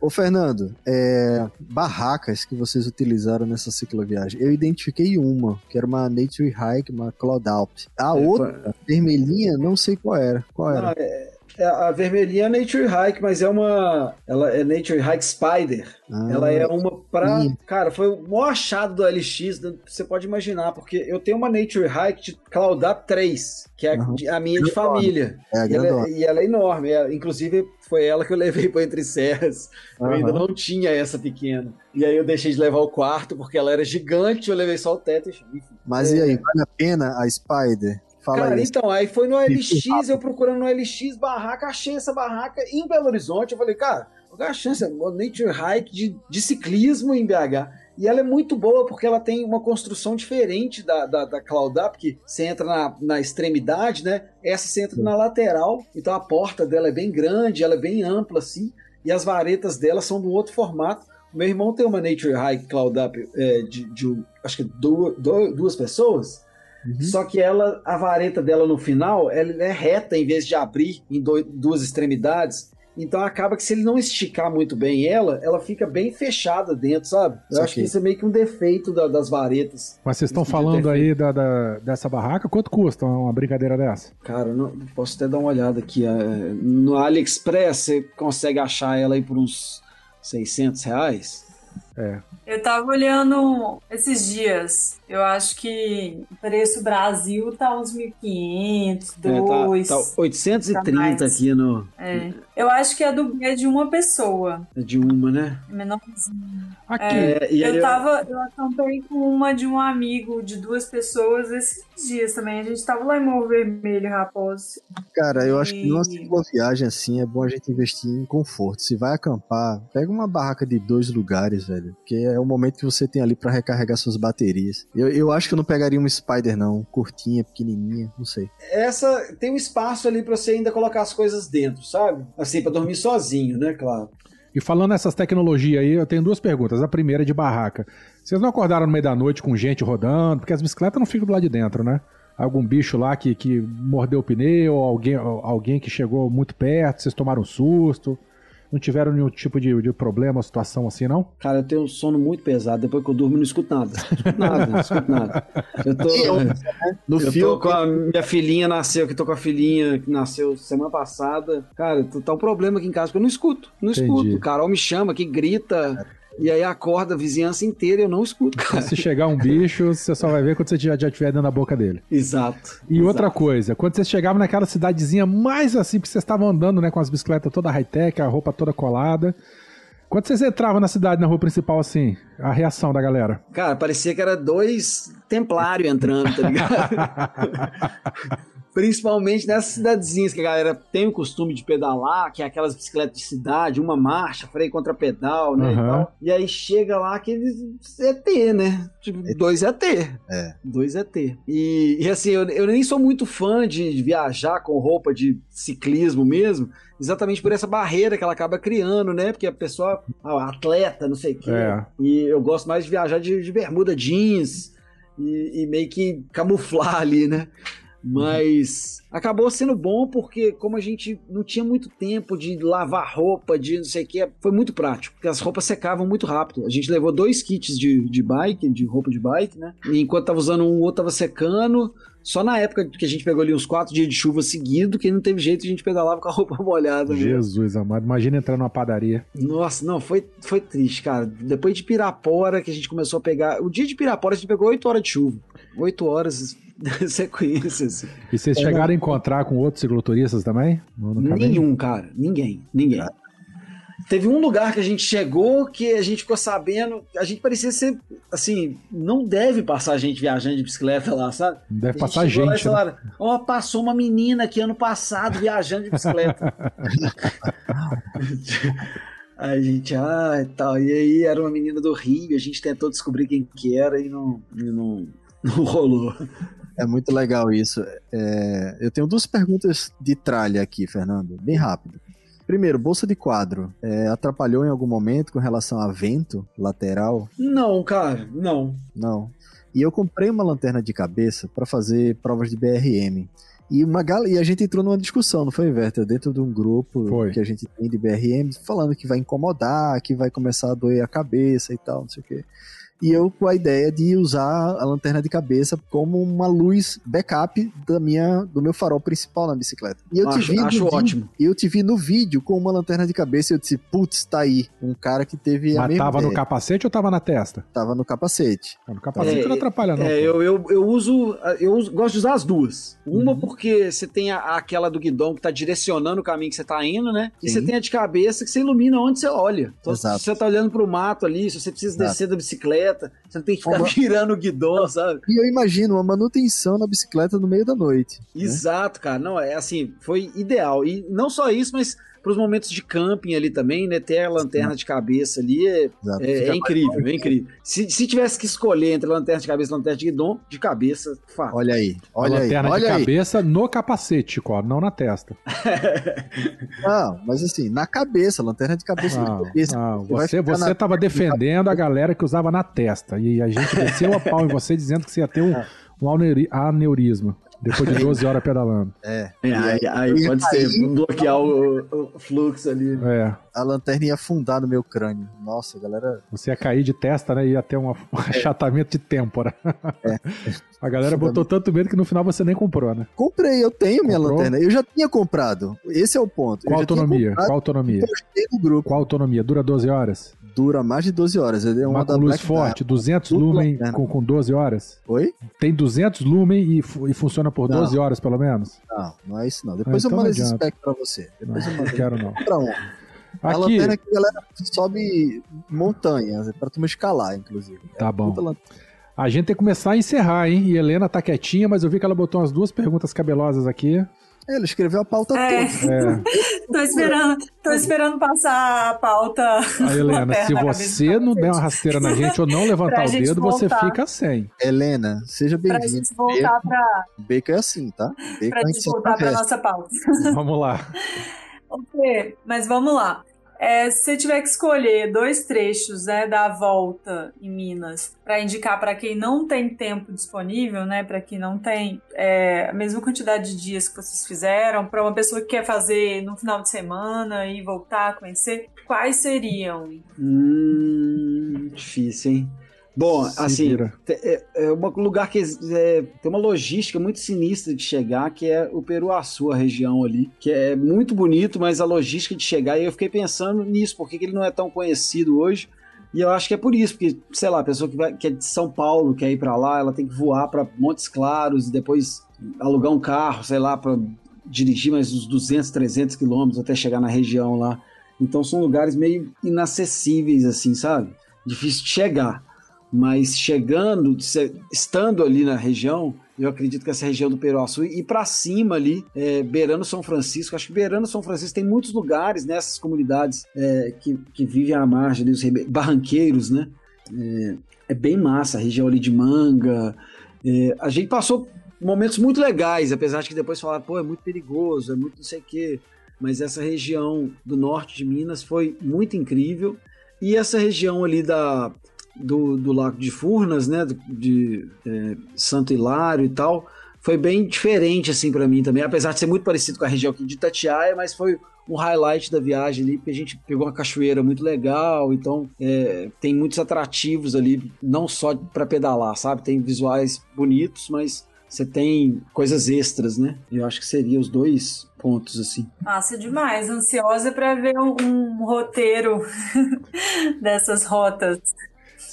Ô, Fernando, é, barracas que vocês utilizaram nessa cicloviagem. Eu identifiquei uma, que era uma Nature Hike, uma Cloud Alp. A É, outra, vermelhinha, não sei qual era. Qual era? Não, é- é a vermelhinha é Nature Hike, mas é uma. Ela é Nature Hike Spider. Ah, Ela é uma pra. sim. Cara, foi o maior achado do LX, você pode imaginar, porque eu tenho uma Nature Hike de Cloudap 3, que é a- de- a minha de família. É, a E ela, grandona. e ela é enorme. é- inclusive, foi ela que eu levei para Entre Serras. Eu ainda não tinha essa pequena. E aí eu deixei de levar o quarto, porque ela era gigante, eu levei só o teto. Enfim. Mas É. e aí, vale a pena a Spider? Fala Cara, aí. então, aí foi no LX, eu procurando no LX, barraca, achei essa barraca em Belo Horizonte. Eu falei, cara, vou dar a chance, é Nature Hike de, de ciclismo em BH. E ela é muito boa porque ela tem uma construção diferente da, da, da Cloud Up, que você entra na, na extremidade, né? Essa você entra na lateral, então a porta dela é bem grande, ela é bem ampla assim, e as varetas dela são de um outro formato. Meu irmão tem uma Nature Hike Cloud Up é, de, de, acho que duas, duas pessoas. Uhum. Só que ela, a vareta dela no final, ela é reta em vez de abrir em do- duas extremidades. Então acaba que se ele não esticar muito bem ela, ela fica bem fechada dentro, sabe? Eu Isso acho que aqui. isso é meio que um defeito da- das varetas. Mas vocês estão falando aí da, da- dessa barraca? Quanto custa uma brincadeira dessa? Cara, não, posso até dar uma olhada aqui. é, no AliExpress você consegue achar ela aí por uns 600 reais. É. Eu tava olhando esses dias. Eu acho que o preço Brasil tá uns 1.500, É, 2. tá, tá 830 mais. aqui no. É. Eu acho que a do é de uma pessoa. De uma, né? Menorzinho. Aqui. É, e aí Eu tava, eu acampei com uma de um amigo de duas pessoas esses dias também. A gente tava lá em Morro Vermelho, Raposo. Cara, eu acho que E- numa viagem assim é bom a gente investir em conforto. Se vai acampar, pega uma barraca de dois lugares, velho. Porque é o momento que você tem ali pra recarregar suas baterias. Eu, eu acho que eu não pegaria uma Spider, não. Curtinha, pequenininha, não sei. Essa tem um espaço ali pra você ainda colocar as coisas dentro, sabe? Assim, pra dormir sozinho, né? Claro. E falando nessas tecnologias aí, eu tenho duas perguntas. A primeira é de barraca. Vocês não acordaram no meio da noite com gente rodando? Porque as bicicletas não ficam do lado de dentro, né? Algum bicho lá que, que mordeu o pneu, ou alguém, ou alguém que chegou muito perto, vocês tomaram um susto. Não tiveram nenhum tipo de, de problema situação assim, não? Cara, eu tenho um sono muito pesado. Depois que eu durmo, não escuto nada. Não escuto nada, não escuto nada. Eu tô. No Eu tô filme, com a minha filhinha nasceu, que tô com a filhinha que nasceu semana passada. Cara, t- tá um problema aqui em casa, porque eu não escuto. Não Entendi. escuto. O Carol me chama aqui, grita. E aí acorda a vizinhança inteira e eu não escuto, cara. Se chegar um bicho, você só vai ver quando você já, estiver dentro da boca dele. Exato. E exato. outra coisa, quando vocês chegavam naquela cidadezinha mais assim, porque vocês estavam andando né, com as bicicletas toda high-tech, a roupa toda colada. Quando vocês entravam na cidade, na rua principal, assim, a reação da galera? Cara, parecia que era dois templários entrando, tá ligado? Principalmente nessas cidadezinhas que a galera tem o costume de pedalar, que é aquelas bicicletas de cidade, uma marcha, freio contra pedal, né? E, Aham. tal. e aí chega lá aqueles ET, né? Tipo, dois ET. É. Dois ET. E, e assim, eu, eu nem sou muito fã de viajar com roupa de ciclismo mesmo, exatamente por essa barreira que ela acaba criando, né? Porque a pessoa, ah, atleta, não sei o quê. É. E eu gosto mais de viajar de, de bermuda jeans e, e meio que camuflar ali, né? Mas acabou sendo bom porque, como a gente não tinha muito tempo de lavar roupa, de não sei o que, foi muito prático, porque as roupas secavam muito rápido. A gente levou dois kits de, de bike, de roupa de bike, né? E enquanto tava usando um, o outro tava secando. Só na época que a gente pegou ali uns quatro dias de chuva seguido, que não teve jeito, a gente pedalava com a roupa molhada. mesmo. Jesus amado, imagina entrar numa padaria. Nossa, não, foi, foi triste, cara. Depois de Pirapora, que a gente começou a pegar. O dia de Pirapora, a gente pegou 8 horas de chuva. 8 horas sequência, assim. E vocês chegaram a encontrar com outros cicloturistas também? Nenhum, cara. Ninguém. Ninguém. Teve um lugar que a gente chegou que a gente ficou sabendo. A gente parecia ser. Assim, não deve passar gente viajando de bicicleta lá, sabe? Deve A gente passar chegou lá gente, né? Ó, passou uma menina aqui ano passado viajando de bicicleta. Aí a gente, ah, e tal. E aí era uma menina do Rio, a gente tentou descobrir quem que era e não, e não, não rolou. É muito legal isso. É, eu tenho duas perguntas de tralha aqui, Fernando, bem rápido. Primeiro, bolsa de quadro. é, atrapalhou em algum momento com relação a vento lateral? Não, cara, não. Não. E eu comprei uma lanterna de cabeça para fazer provas de BRM. E, uma gal... e a gente entrou numa discussão, não foi, Werther? Dentro de um grupo Foi. que a gente tem de BRM, falando que vai incomodar, que vai começar a doer a cabeça e tal, não sei o quê. E eu com a ideia de usar a lanterna de cabeça como uma luz backup da minha, do meu farol principal na bicicleta. E eu te Acho- vi no acho vídeo- ótimo. E eu te vi no vídeo com uma lanterna de cabeça e eu disse, putz, tá aí. Um cara que teve a Mas mesma tava no ideia. capacete ou tava na testa? Tava no capacete. Ah, No capacete É, não atrapalha, não. É, eu, eu, eu uso. Eu uso- gosto de usar as duas. Uma Uhum. porque você tem a- aquela do guidão que tá direcionando o caminho que você tá indo, né? E Sim. você tem a de cabeça que você ilumina onde você olha. Então, Exato. se você tá olhando pro mato ali, se você precisa Exato. descer da bicicleta, você não tem que ficar Uma- virando o guidão, sabe? E eu imagino uma manutenção na bicicleta no meio da noite. né? Exato, cara. Não, é assim, foi ideal. E não só isso, mas pros momentos de camping ali também, né? Ter a lanterna de cabeça ali é, é, é incrível, é incrível. Se, se tivesse que escolher entre lanterna de cabeça e lanterna de guidão, de cabeça, fato. Olha aí, A olha aí, lanterna de olha aí. cabeça no capacete, Chico, não na testa. Não, mas assim, na cabeça, lanterna de cabeça Não, na cabeça. não, Você você, ficar você na- tava defendendo a galera que usava na testa. E a gente desceu a pau em você dizendo que você ia ter um, um aneuri- aneurisma. Depois de 12 horas pedalando. É, É, aí, aí pode aí- ser bloquear o, o fluxo ali. É. a lanterna ia afundar no meu crânio. Nossa, galera. Você ia cair de testa, né? E ia ter um achatamento de têmpora. É. A galera botou tanto medo que no final você nem comprou, né? Comprei, eu tenho minha Comprou? lanterna. Eu já tinha comprado. Esse é o ponto. Qual eu já tinha autonomia? Qual autonomia? postei no grupo. Qual autonomia? Dura 12 horas? Dura mais de 12 horas. É uma Mas da luz Black forte, 200 Dupla lumen perna. com, com 12 horas? Oi? Tem 200 lumen e, e funciona por Não. 12 horas, pelo menos? Não, não é isso não. Depois então eu mando esse spec pra você. Depois eu Não, mando. não quero não. Pra um. A Aqui, lanterna que a galera sobe montanhas, é pra tu me escalar, inclusive. Tá bom. Puta lan- a gente tem que começar a encerrar, hein? E Helena tá quietinha, mas eu vi que ela botou umas duas perguntas cabelosas aqui. É, ele escreveu a pauta É. toda. É. Tô esperando, tô esperando passar a pauta. A Helena, se você pra não der uma rasteira na gente ou não levantar Pra o dedo, você voltar. fica sem. Helena, seja Pra bem-vindo. gente voltar pra, Bacon é assim, tá? Bacon pra a gente voltar pra nossa pauta. Vamos lá. Ok, mas vamos lá. É, se você tiver que escolher dois trechos né, da volta em Minas para indicar para quem não tem tempo disponível, né, para quem não tem é, a mesma quantidade de dias que vocês fizeram, para uma pessoa que quer fazer no final de semana e voltar a conhecer, quais seriam? Hum, difícil, hein? Bom, Se assim, é, é um lugar que é, tem uma logística muito sinistra de chegar, que é o Peruaçu, a região ali, que é muito bonito, mas a logística de chegar, e eu fiquei pensando nisso, por que que ele não é tão conhecido hoje? E eu acho que é por isso, porque, sei lá, a pessoa que, vai, que é de São Paulo, quer ir pra lá, ela tem que voar pra Montes Claros e depois alugar um carro, sei lá, pra dirigir mais uns 200, 300 quilômetros até chegar na região lá. Então são lugares meio inacessíveis, assim, sabe? Difícil de chegar. Mas chegando, estando ali na região, eu acredito que essa região do Peruaçu e para cima ali, é, beirando São Francisco, acho que beirando São Francisco tem muitos lugares nessas comunidades é, que, que vivem à margem, ali, os barranqueiros, né? É, é bem massa, a região ali de Manga. É, a gente passou momentos muito legais, apesar de que depois falaram, pô, é muito perigoso, é muito não sei o quê. Mas essa região do norte de Minas foi muito incrível. E essa região ali da, do, do Lago de Furnas, né, de é, Santo Hilário e tal, foi bem diferente assim para mim também, apesar de ser muito parecido com a região aqui de Itatiaia, mas foi um highlight da viagem ali, porque a gente pegou uma cachoeira muito legal, então é, tem muitos atrativos ali, não só para pedalar, sabe? Tem visuais bonitos, mas você tem coisas extras, né? Eu acho que seria os dois pontos assim. Massa demais, ansiosa para ver um, um roteiro dessas rotas.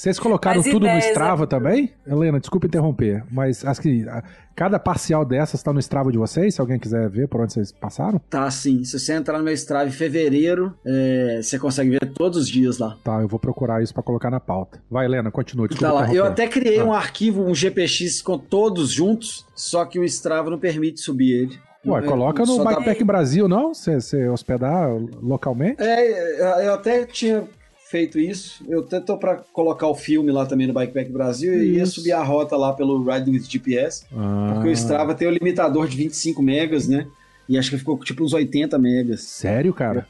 Vocês colocaram Mas tudo no ideias, Strava né? também? Helena, desculpa interromper, mas acho que cada parcial dessas está no Strava de vocês, se alguém quiser ver por onde vocês passaram. Tá assim, se você entrar no meu Strava em fevereiro, é, você consegue ver todos os dias lá. Tá, eu vou procurar isso para colocar na pauta. Vai, Helena, continua. Desculpa Tá lá. Eu até criei Ah. um arquivo, um GPX com todos juntos, só que o Strava não permite subir ele. Ué, É, coloca no Bikepack Brasil, não? Você hospedar localmente? É, eu até tinha feito isso. Eu até tô pra colocar o filme lá também no Bikepack Brasil e ia Isso. subir a rota lá pelo Ride with GPS, Ah, porque o Strava tem o limitador de 25 megas, né? E acho que ficou tipo uns 80 megas. Sério, cara?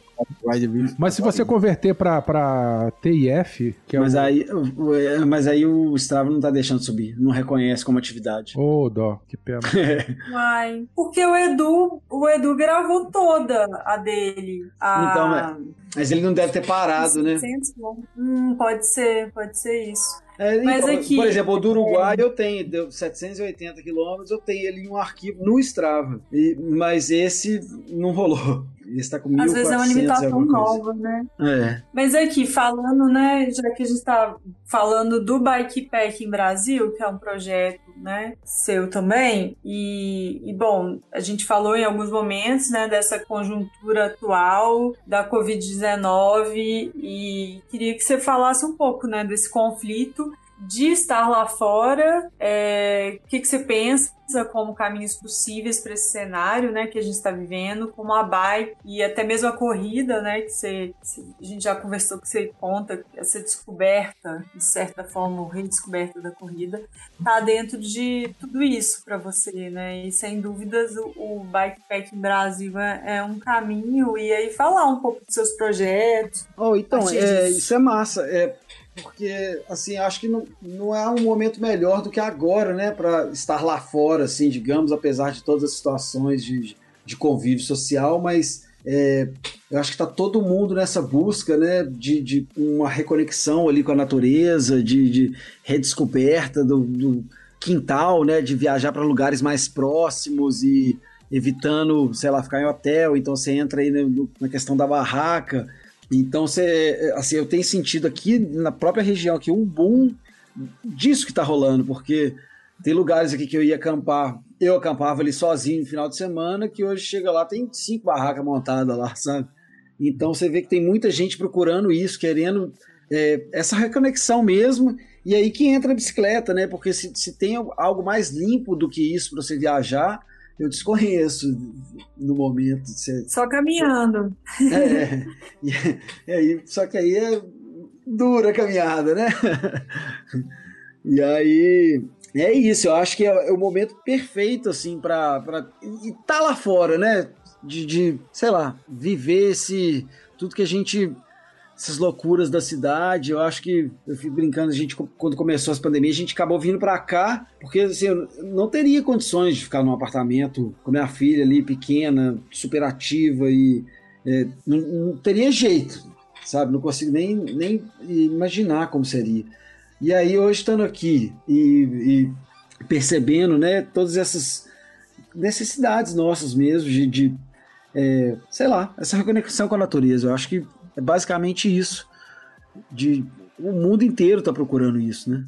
Mas se você converter pra, pra TIF, que é Mas o... aí, mas aí o Strava não tá deixando subir, não reconhece como atividade. Ô, dó, que pena. Ai, porque o Edu, o Edu gravou toda a dele. A... Então, Mas ele não deve ter parado, né? 700 quilômetros. Hum, pode ser, pode ser isso. É, Mas então, aqui- por exemplo, o do Uruguai eu tenho, deu 780 quilômetros, eu tenho ele em um arquivo no Strava. E- mas esse não rolou. Esse tá com 1400 Às vezes é uma limitação nova, né? É. Mas aqui, falando, né, já que a gente tá falando do Bike Pack em Brasil, que é um projeto, né, seu também, e, e, bom, a gente falou em alguns momentos, né, dessa conjuntura atual da Covid-19 e queria que você falasse um pouco, né, desse conflito de estar lá fora, é, o que, que você pensa como caminhos possíveis para esse cenário, né, que a gente está vivendo, como a bike e até mesmo a corrida, né, que você, a gente já conversou que você conta essa descoberta, de certa forma, redescoberta da corrida, tá dentro de tudo isso para você, né, e sem dúvidas o, o Bikepack Brasil é, é um caminho e aí falar um pouco dos seus projetos. Oh, então, é, isso é massa. É, porque, assim, acho que não, não há um momento melhor do que agora, né, para estar lá fora, assim, digamos, apesar de todas as situações de, de convívio social, mas é, eu acho que está todo mundo nessa busca, né, de, de uma reconexão ali com a natureza, de, de redescoberta do, do quintal, né, de viajar para lugares mais próximos e evitando, sei lá, ficar em hotel, então você entra aí na questão da barraca, Então, você, assim, eu tenho sentido aqui na própria região aqui um boom disso que está rolando, porque tem lugares aqui que eu ia acampar, eu acampava ali sozinho no final de semana, que hoje chega lá, tem cinco barracas montadas lá, sabe? Então você vê que tem muita gente procurando isso, querendo é, essa reconexão mesmo, e aí que entra a bicicleta, né? Porque se, se tem algo mais limpo do que isso para você viajar, eu desconheço no momento. Você... Só caminhando. É, e aí, só que aí é dura a caminhada, né? E aí é isso, eu acho que é, é o momento perfeito, assim, pra. pra e tá lá fora, né? De, de, sei lá, viver esse. Tudo que a gente. Essas loucuras da cidade, eu acho que eu fui brincando, a gente, quando começou as pandemias, a gente acabou vindo para cá, porque assim, eu não teria condições de ficar num apartamento com minha filha ali pequena, super ativa e é, não, não teria jeito, sabe? Não consigo nem, nem imaginar como seria. E aí, hoje, estando aqui e, e percebendo né, todas essas necessidades nossas mesmo de, de é, sei lá, essa reconexão com a natureza. Eu acho que é basicamente isso. De, o mundo inteiro está procurando isso, né?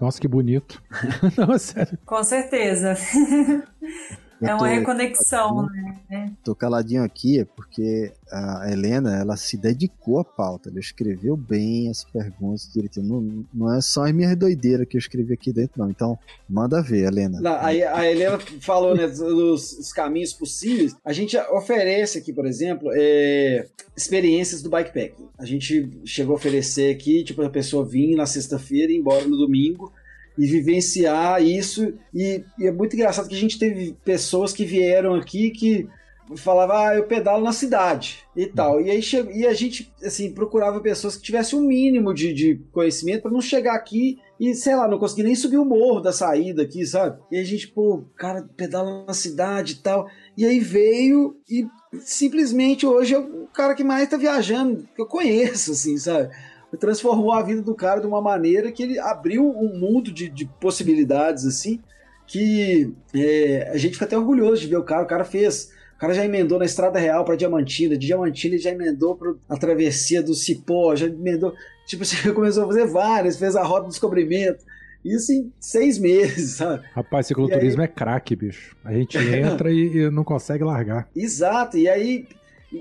Nossa, que bonito. Não, é sério. Com certeza. Eu é tô- uma reconexão, né? Tô caladinho aqui é porque a Helena, ela se dedicou à pauta, ela escreveu bem as perguntas direitinho. Não, não é só as minhas doideiras que eu escrevi aqui dentro, não. Então, manda ver, Helena. Não, aí a Helena falou né, dos os caminhos possíveis. A gente oferece aqui, por exemplo, é, experiências do bikepacking. A gente chegou a oferecer aqui, tipo, a pessoa vir na sexta-feira e ir embora no domingo e vivenciar isso. E, e é muito engraçado que a gente teve pessoas que vieram aqui que falavam, ah, eu pedalo na cidade e tal. E aí e a gente, assim, procurava pessoas que tivessem um mínimo de, de conhecimento para não chegar aqui e, sei lá, não conseguir nem subir o morro da saída aqui, sabe? E a gente, pô, cara, pedala na cidade e tal. E aí veio e simplesmente hoje é o cara que mais tá viajando, que eu conheço, assim, sabe? Transformou a vida do cara de uma maneira que ele abriu um mundo de, de possibilidades, assim, que é, a gente fica até orgulhoso de ver o cara. O cara fez. O cara já emendou na Estrada Real para Diamantina, de Diamantina ele já emendou para a travessia do Cipó, já emendou. Tipo, você começou a fazer várias, fez a Rota do Descobrimento. Isso em seis meses, sabe? Rapaz, cicloturismo é craque, bicho. A gente entra e, e não consegue largar. Exato, e aí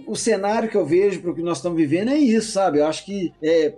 o cenário que eu vejo para o que nós estamos vivendo é isso, sabe? Eu acho que é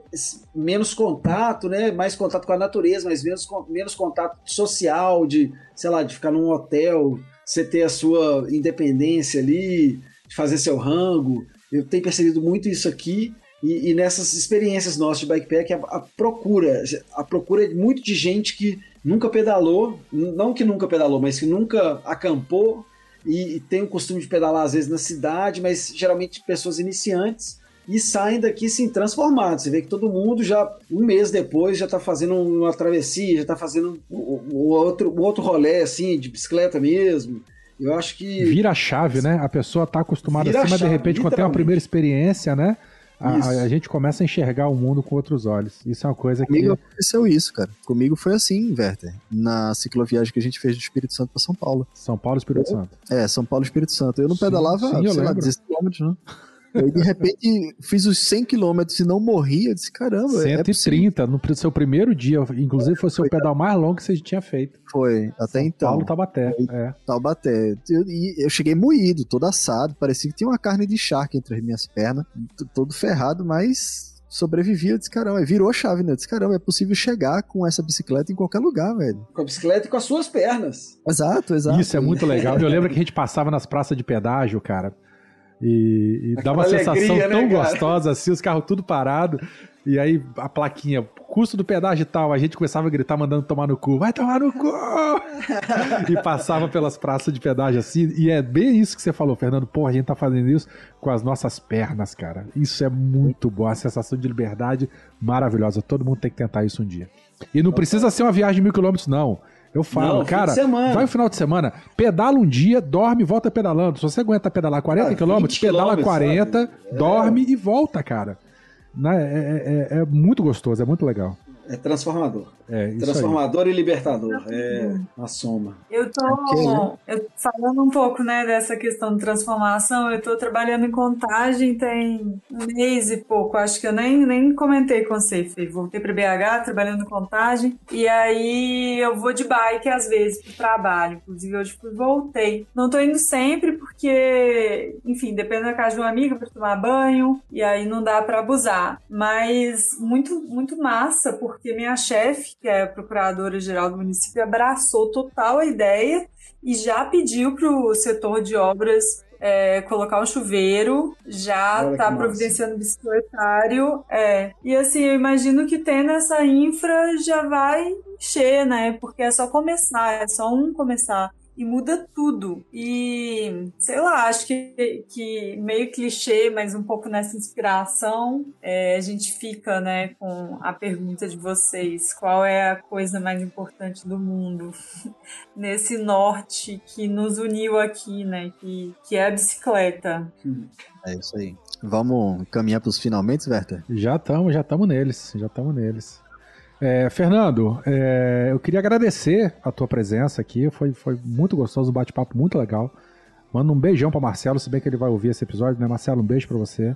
menos contato, né? Mais contato com a natureza, mas menos, menos contato social, de, sei lá, de ficar num hotel, você ter a sua independência ali, de fazer seu rango. Eu tenho percebido muito isso aqui. E, e nessas experiências nossas de bikepack, a, a procura, a procura muito de gente que nunca pedalou, não que nunca pedalou, mas que nunca acampou, e, e tem o costume de pedalar às vezes na cidade, mas geralmente pessoas iniciantes e saem daqui sim transformados. Você vê que todo mundo já um mês depois já está fazendo uma travessia, já está fazendo o, o outro o outro rolê assim de bicicleta mesmo. Eu acho que Vira a chave, né? A pessoa tá acostumada assim, mas de repente, quando tem uma primeira experiência, né? A, a- a gente começa a enxergar o mundo com outros olhos. Isso é uma coisa que. Comigo aconteceu isso, cara. Comigo foi assim, Werther. Na cicloviagem que a gente fez do Espírito Santo pra São Paulo. São Paulo Espírito Santo. É, São Paulo Espírito Santo. Eu não Sim, pedalava, sim, eu sei lá, lembro. 16 quilômetros, né? Aí, de repente, fiz os 100 quilômetros e não morri. Eu disse, caramba, é possível. 130 no pr- seu primeiro dia. Inclusive, foi o seu pedal mais longo que você tinha feito. Foi, até então. Paulo Tabaté. É. Taubaté. Eu, e eu cheguei moído, todo assado, parecia que tinha uma carne de charque entre as minhas pernas, todo ferrado, mas sobrevivi. Eu disse, caramba, virou a chave, né? Eu disse, caramba, é possível chegar com essa bicicleta em qualquer lugar, velho. com a bicicleta e com as suas pernas. Exato, exato. Isso é muito legal. Eu lembro que a gente passava nas praças de pedágio, cara. E, e dava uma Aquela sensação alegria, né, tão cara? gostosa assim, os carros tudo parado. E aí a plaquinha, custo do pedágio e tal, a gente começava a gritar mandando tomar no cu. Vai tomar no cu! e passava pelas praças de pedágio assim. E é bem isso que você falou, Fernando. Pô, a gente tá fazendo isso com as nossas pernas, cara. Isso é muito bom. A sensação de liberdade maravilhosa. Todo mundo tem que tentar isso um dia. E não precisa ser uma viagem de mil quilômetros, não. Eu falo, Não, cara, vai no final de semana, pedala um dia, dorme e volta pedalando. Se você aguenta pedalar 40 Ah, quilômetros, 20 pedala quilômetros, 40, sabe? dorme e volta, cara. Né? É, é- é- é muito gostoso, é muito legal. É transformador. É. Transformador e libertador. É a soma. Eu tô Ok, né? eu, falando um pouco, né, dessa questão de transformação. Eu tô trabalhando em contagem tem um mês e pouco. Acho que eu nem, nem comentei com você, Fê. Voltei para BH, trabalhando em contagem. E aí eu vou de bike às vezes pro trabalho. Inclusive hoje fui, voltei. Não tô indo sempre porque, enfim, depende da casa de uma amiga para tomar banho. E aí não dá para abusar. Mas muito, muito massa, porque minha chefe, que é a procuradora-geral do município, abraçou total a ideia e já pediu para o setor de obras é, colocar um chuveiro, já está providenciando bicicletário. É. E assim, eu imagino que tendo essa infra já vai encher, né? Porque é só começar, é só um começar. E muda tudo. E, sei lá, acho que, que meio clichê, mas um pouco nessa inspiração, é, a gente fica, né, com a pergunta de vocês: qual é a coisa mais importante do mundo? Nesse norte que nos uniu aqui, né, que, que é a bicicleta. É isso aí. Vamos caminhar pros finalmente, Werther? Já estamos, já estamos neles, já estamos neles. É, Fernando, é, eu queria agradecer a tua presença aqui, foi, foi muito gostoso, um bate-papo muito legal. Manda um beijão para Marcelo, se bem que ele vai ouvir esse episódio, né? Marcelo, um beijo para você.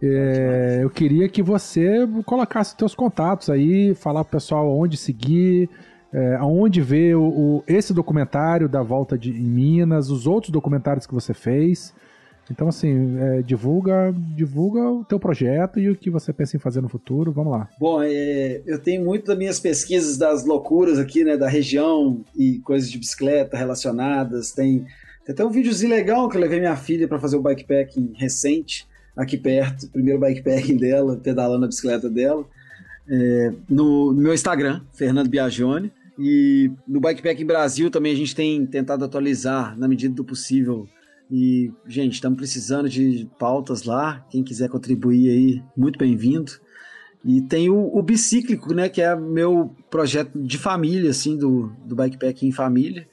É, eu queria que você colocasse teus contatos aí, falar pro pessoal onde seguir, é, aonde ver o, o- esse documentário da volta de, em Minas, os outros documentários que você fez. Então, assim, é, divulga, divulga o teu projeto e o que você pensa em fazer no futuro. Vamos lá. Bom, é, eu tenho muito das minhas pesquisas das loucuras aqui, né, da região e coisas de bicicleta relacionadas. Tem, tem até um videozinho legal que eu levei minha filha para fazer o bikepacking recente, aqui perto, primeiro bikepacking dela, pedalando a bicicleta dela, é, no, no meu Instagram, Fernando Biagione. E no Bikepacking Brasil também a gente tem tentado atualizar na medida do possível. E, gente, estamos precisando de pautas lá. Quem quiser contribuir aí, muito bem-vindo. E tem o, o Bicíclico, né? Que é meu projeto de família, assim, do, do Bikepack em família.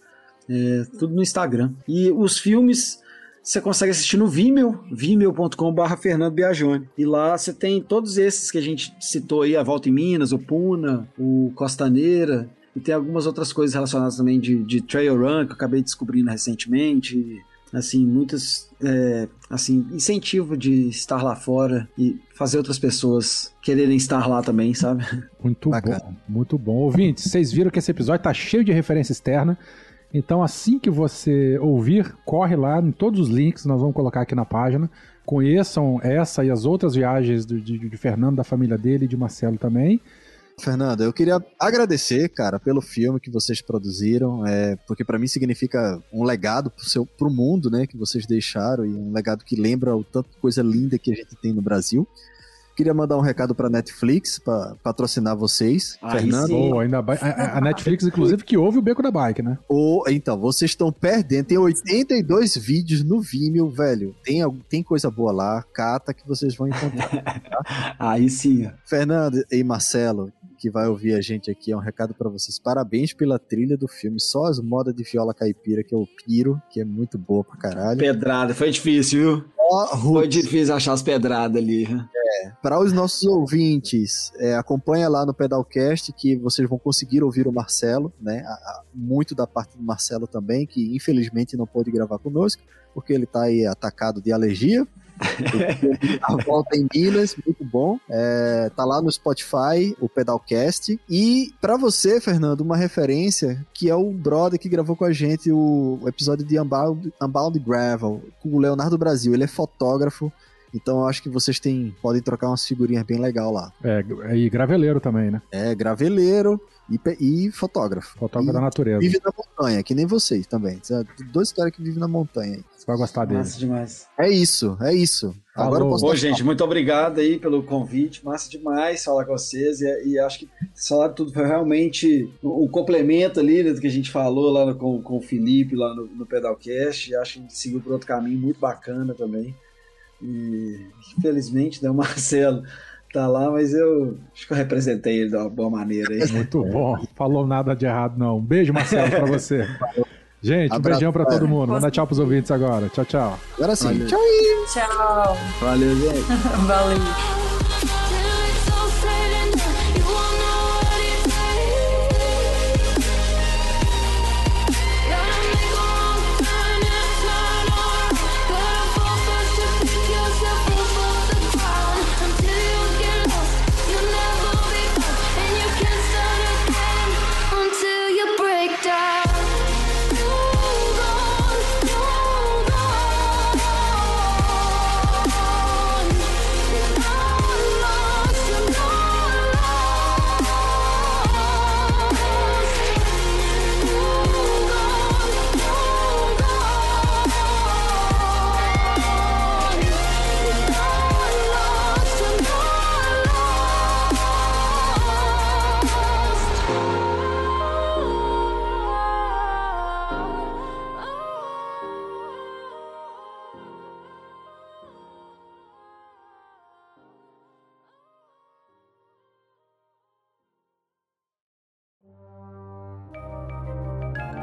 É, tudo no Instagram. E os filmes você consegue assistir no Vimeo, vimeo.com.br Fernando Biagione. E lá você tem todos esses que a gente citou aí, a Volta em Minas, o Puna, o Costaneira, e tem algumas outras coisas relacionadas também de, de trail run que eu acabei descobrindo recentemente. Assim, muitos é, assim, incentivo de estar lá fora e fazer outras pessoas quererem estar lá também, sabe? Muito Bacana. bom, muito bom. Ouvintes, vocês viram que esse episódio tá cheio de referência externa. Então, assim que você ouvir, corre lá em todos os links, nós vamos colocar aqui na página. Conheçam essa e as outras viagens do- de, de Fernando, da família dele e de Marcelo também. Fernando, eu queria agradecer, cara, pelo filme que vocês produziram, é, porque pra mim significa um legado pro, seu, pro mundo, né, que vocês deixaram, e um legado que lembra o tanto de coisa linda que a gente tem no Brasil. Queria mandar um recado pra Netflix, pra patrocinar vocês, Aí Fernando. sim. Pô, ainda ba- a, a Netflix, inclusive, que ouve o Beco da Bike, né? Ou, então, vocês estão perdendo. Tem 82 vídeos no Vimeo, velho. Tem, tem coisa boa lá. Cata que vocês vão encontrar. Aí sim. Fernando e Marcelo, que vai ouvir a gente aqui, é um recado pra vocês. Parabéns pela trilha do filme. Só as modas de viola caipira que eu piro, que é muito boa pra caralho. Pedrada, foi difícil, viu? Ó, Foi difícil achar as pedradas ali. Para os nossos ouvintes, é, acompanha lá no Pedalcast que vocês vão conseguir ouvir o Marcelo, né? A- a- muito da parte do Marcelo também, que infelizmente não pôde gravar conosco, porque ele tá aí atacado de alergia. A volta em Minas, muito bom. É, tá lá no Spotify, o Pedalcast. E para você, Fernando, uma referência que é o brother que gravou com a gente o, episódio de Unbound, Unbound Gravel, com o Leonardo Brasil. Ele é fotógrafo. Então eu acho que vocês têm, podem trocar umas figurinhas bem legal lá. É, e graveleiro também, né? É graveleiro e, e fotógrafo. Fotógrafo E da natureza. Vive na montanha, que nem vocês também. Dois caras que vivem na montanha. aí. Você vai gostar dele. Massa demais. É isso, é isso. Agora eu Falou. posso Bom, gente, muito obrigado aí pelo convite. Massa demais falar com vocês. E, e acho que falaram tudo. Foi realmente o, o complemento ali né, do que a gente falou lá no- com, com o Felipe, lá no, no Pedalcast. E acho que a gente seguiu por outro caminho muito bacana também. E infelizmente, né, o Marcelo tá lá, mas eu acho que eu representei ele de uma boa maneira aí. Muito bom. Falou nada de errado, não. Um beijo, Marcelo, pra você. Gente, um beijão pra todo mundo. Manda tchau pros ouvintes agora. Tchau, tchau. Agora sim. Valeu. Tchau. Tchau. Valeu, gente. Valeu.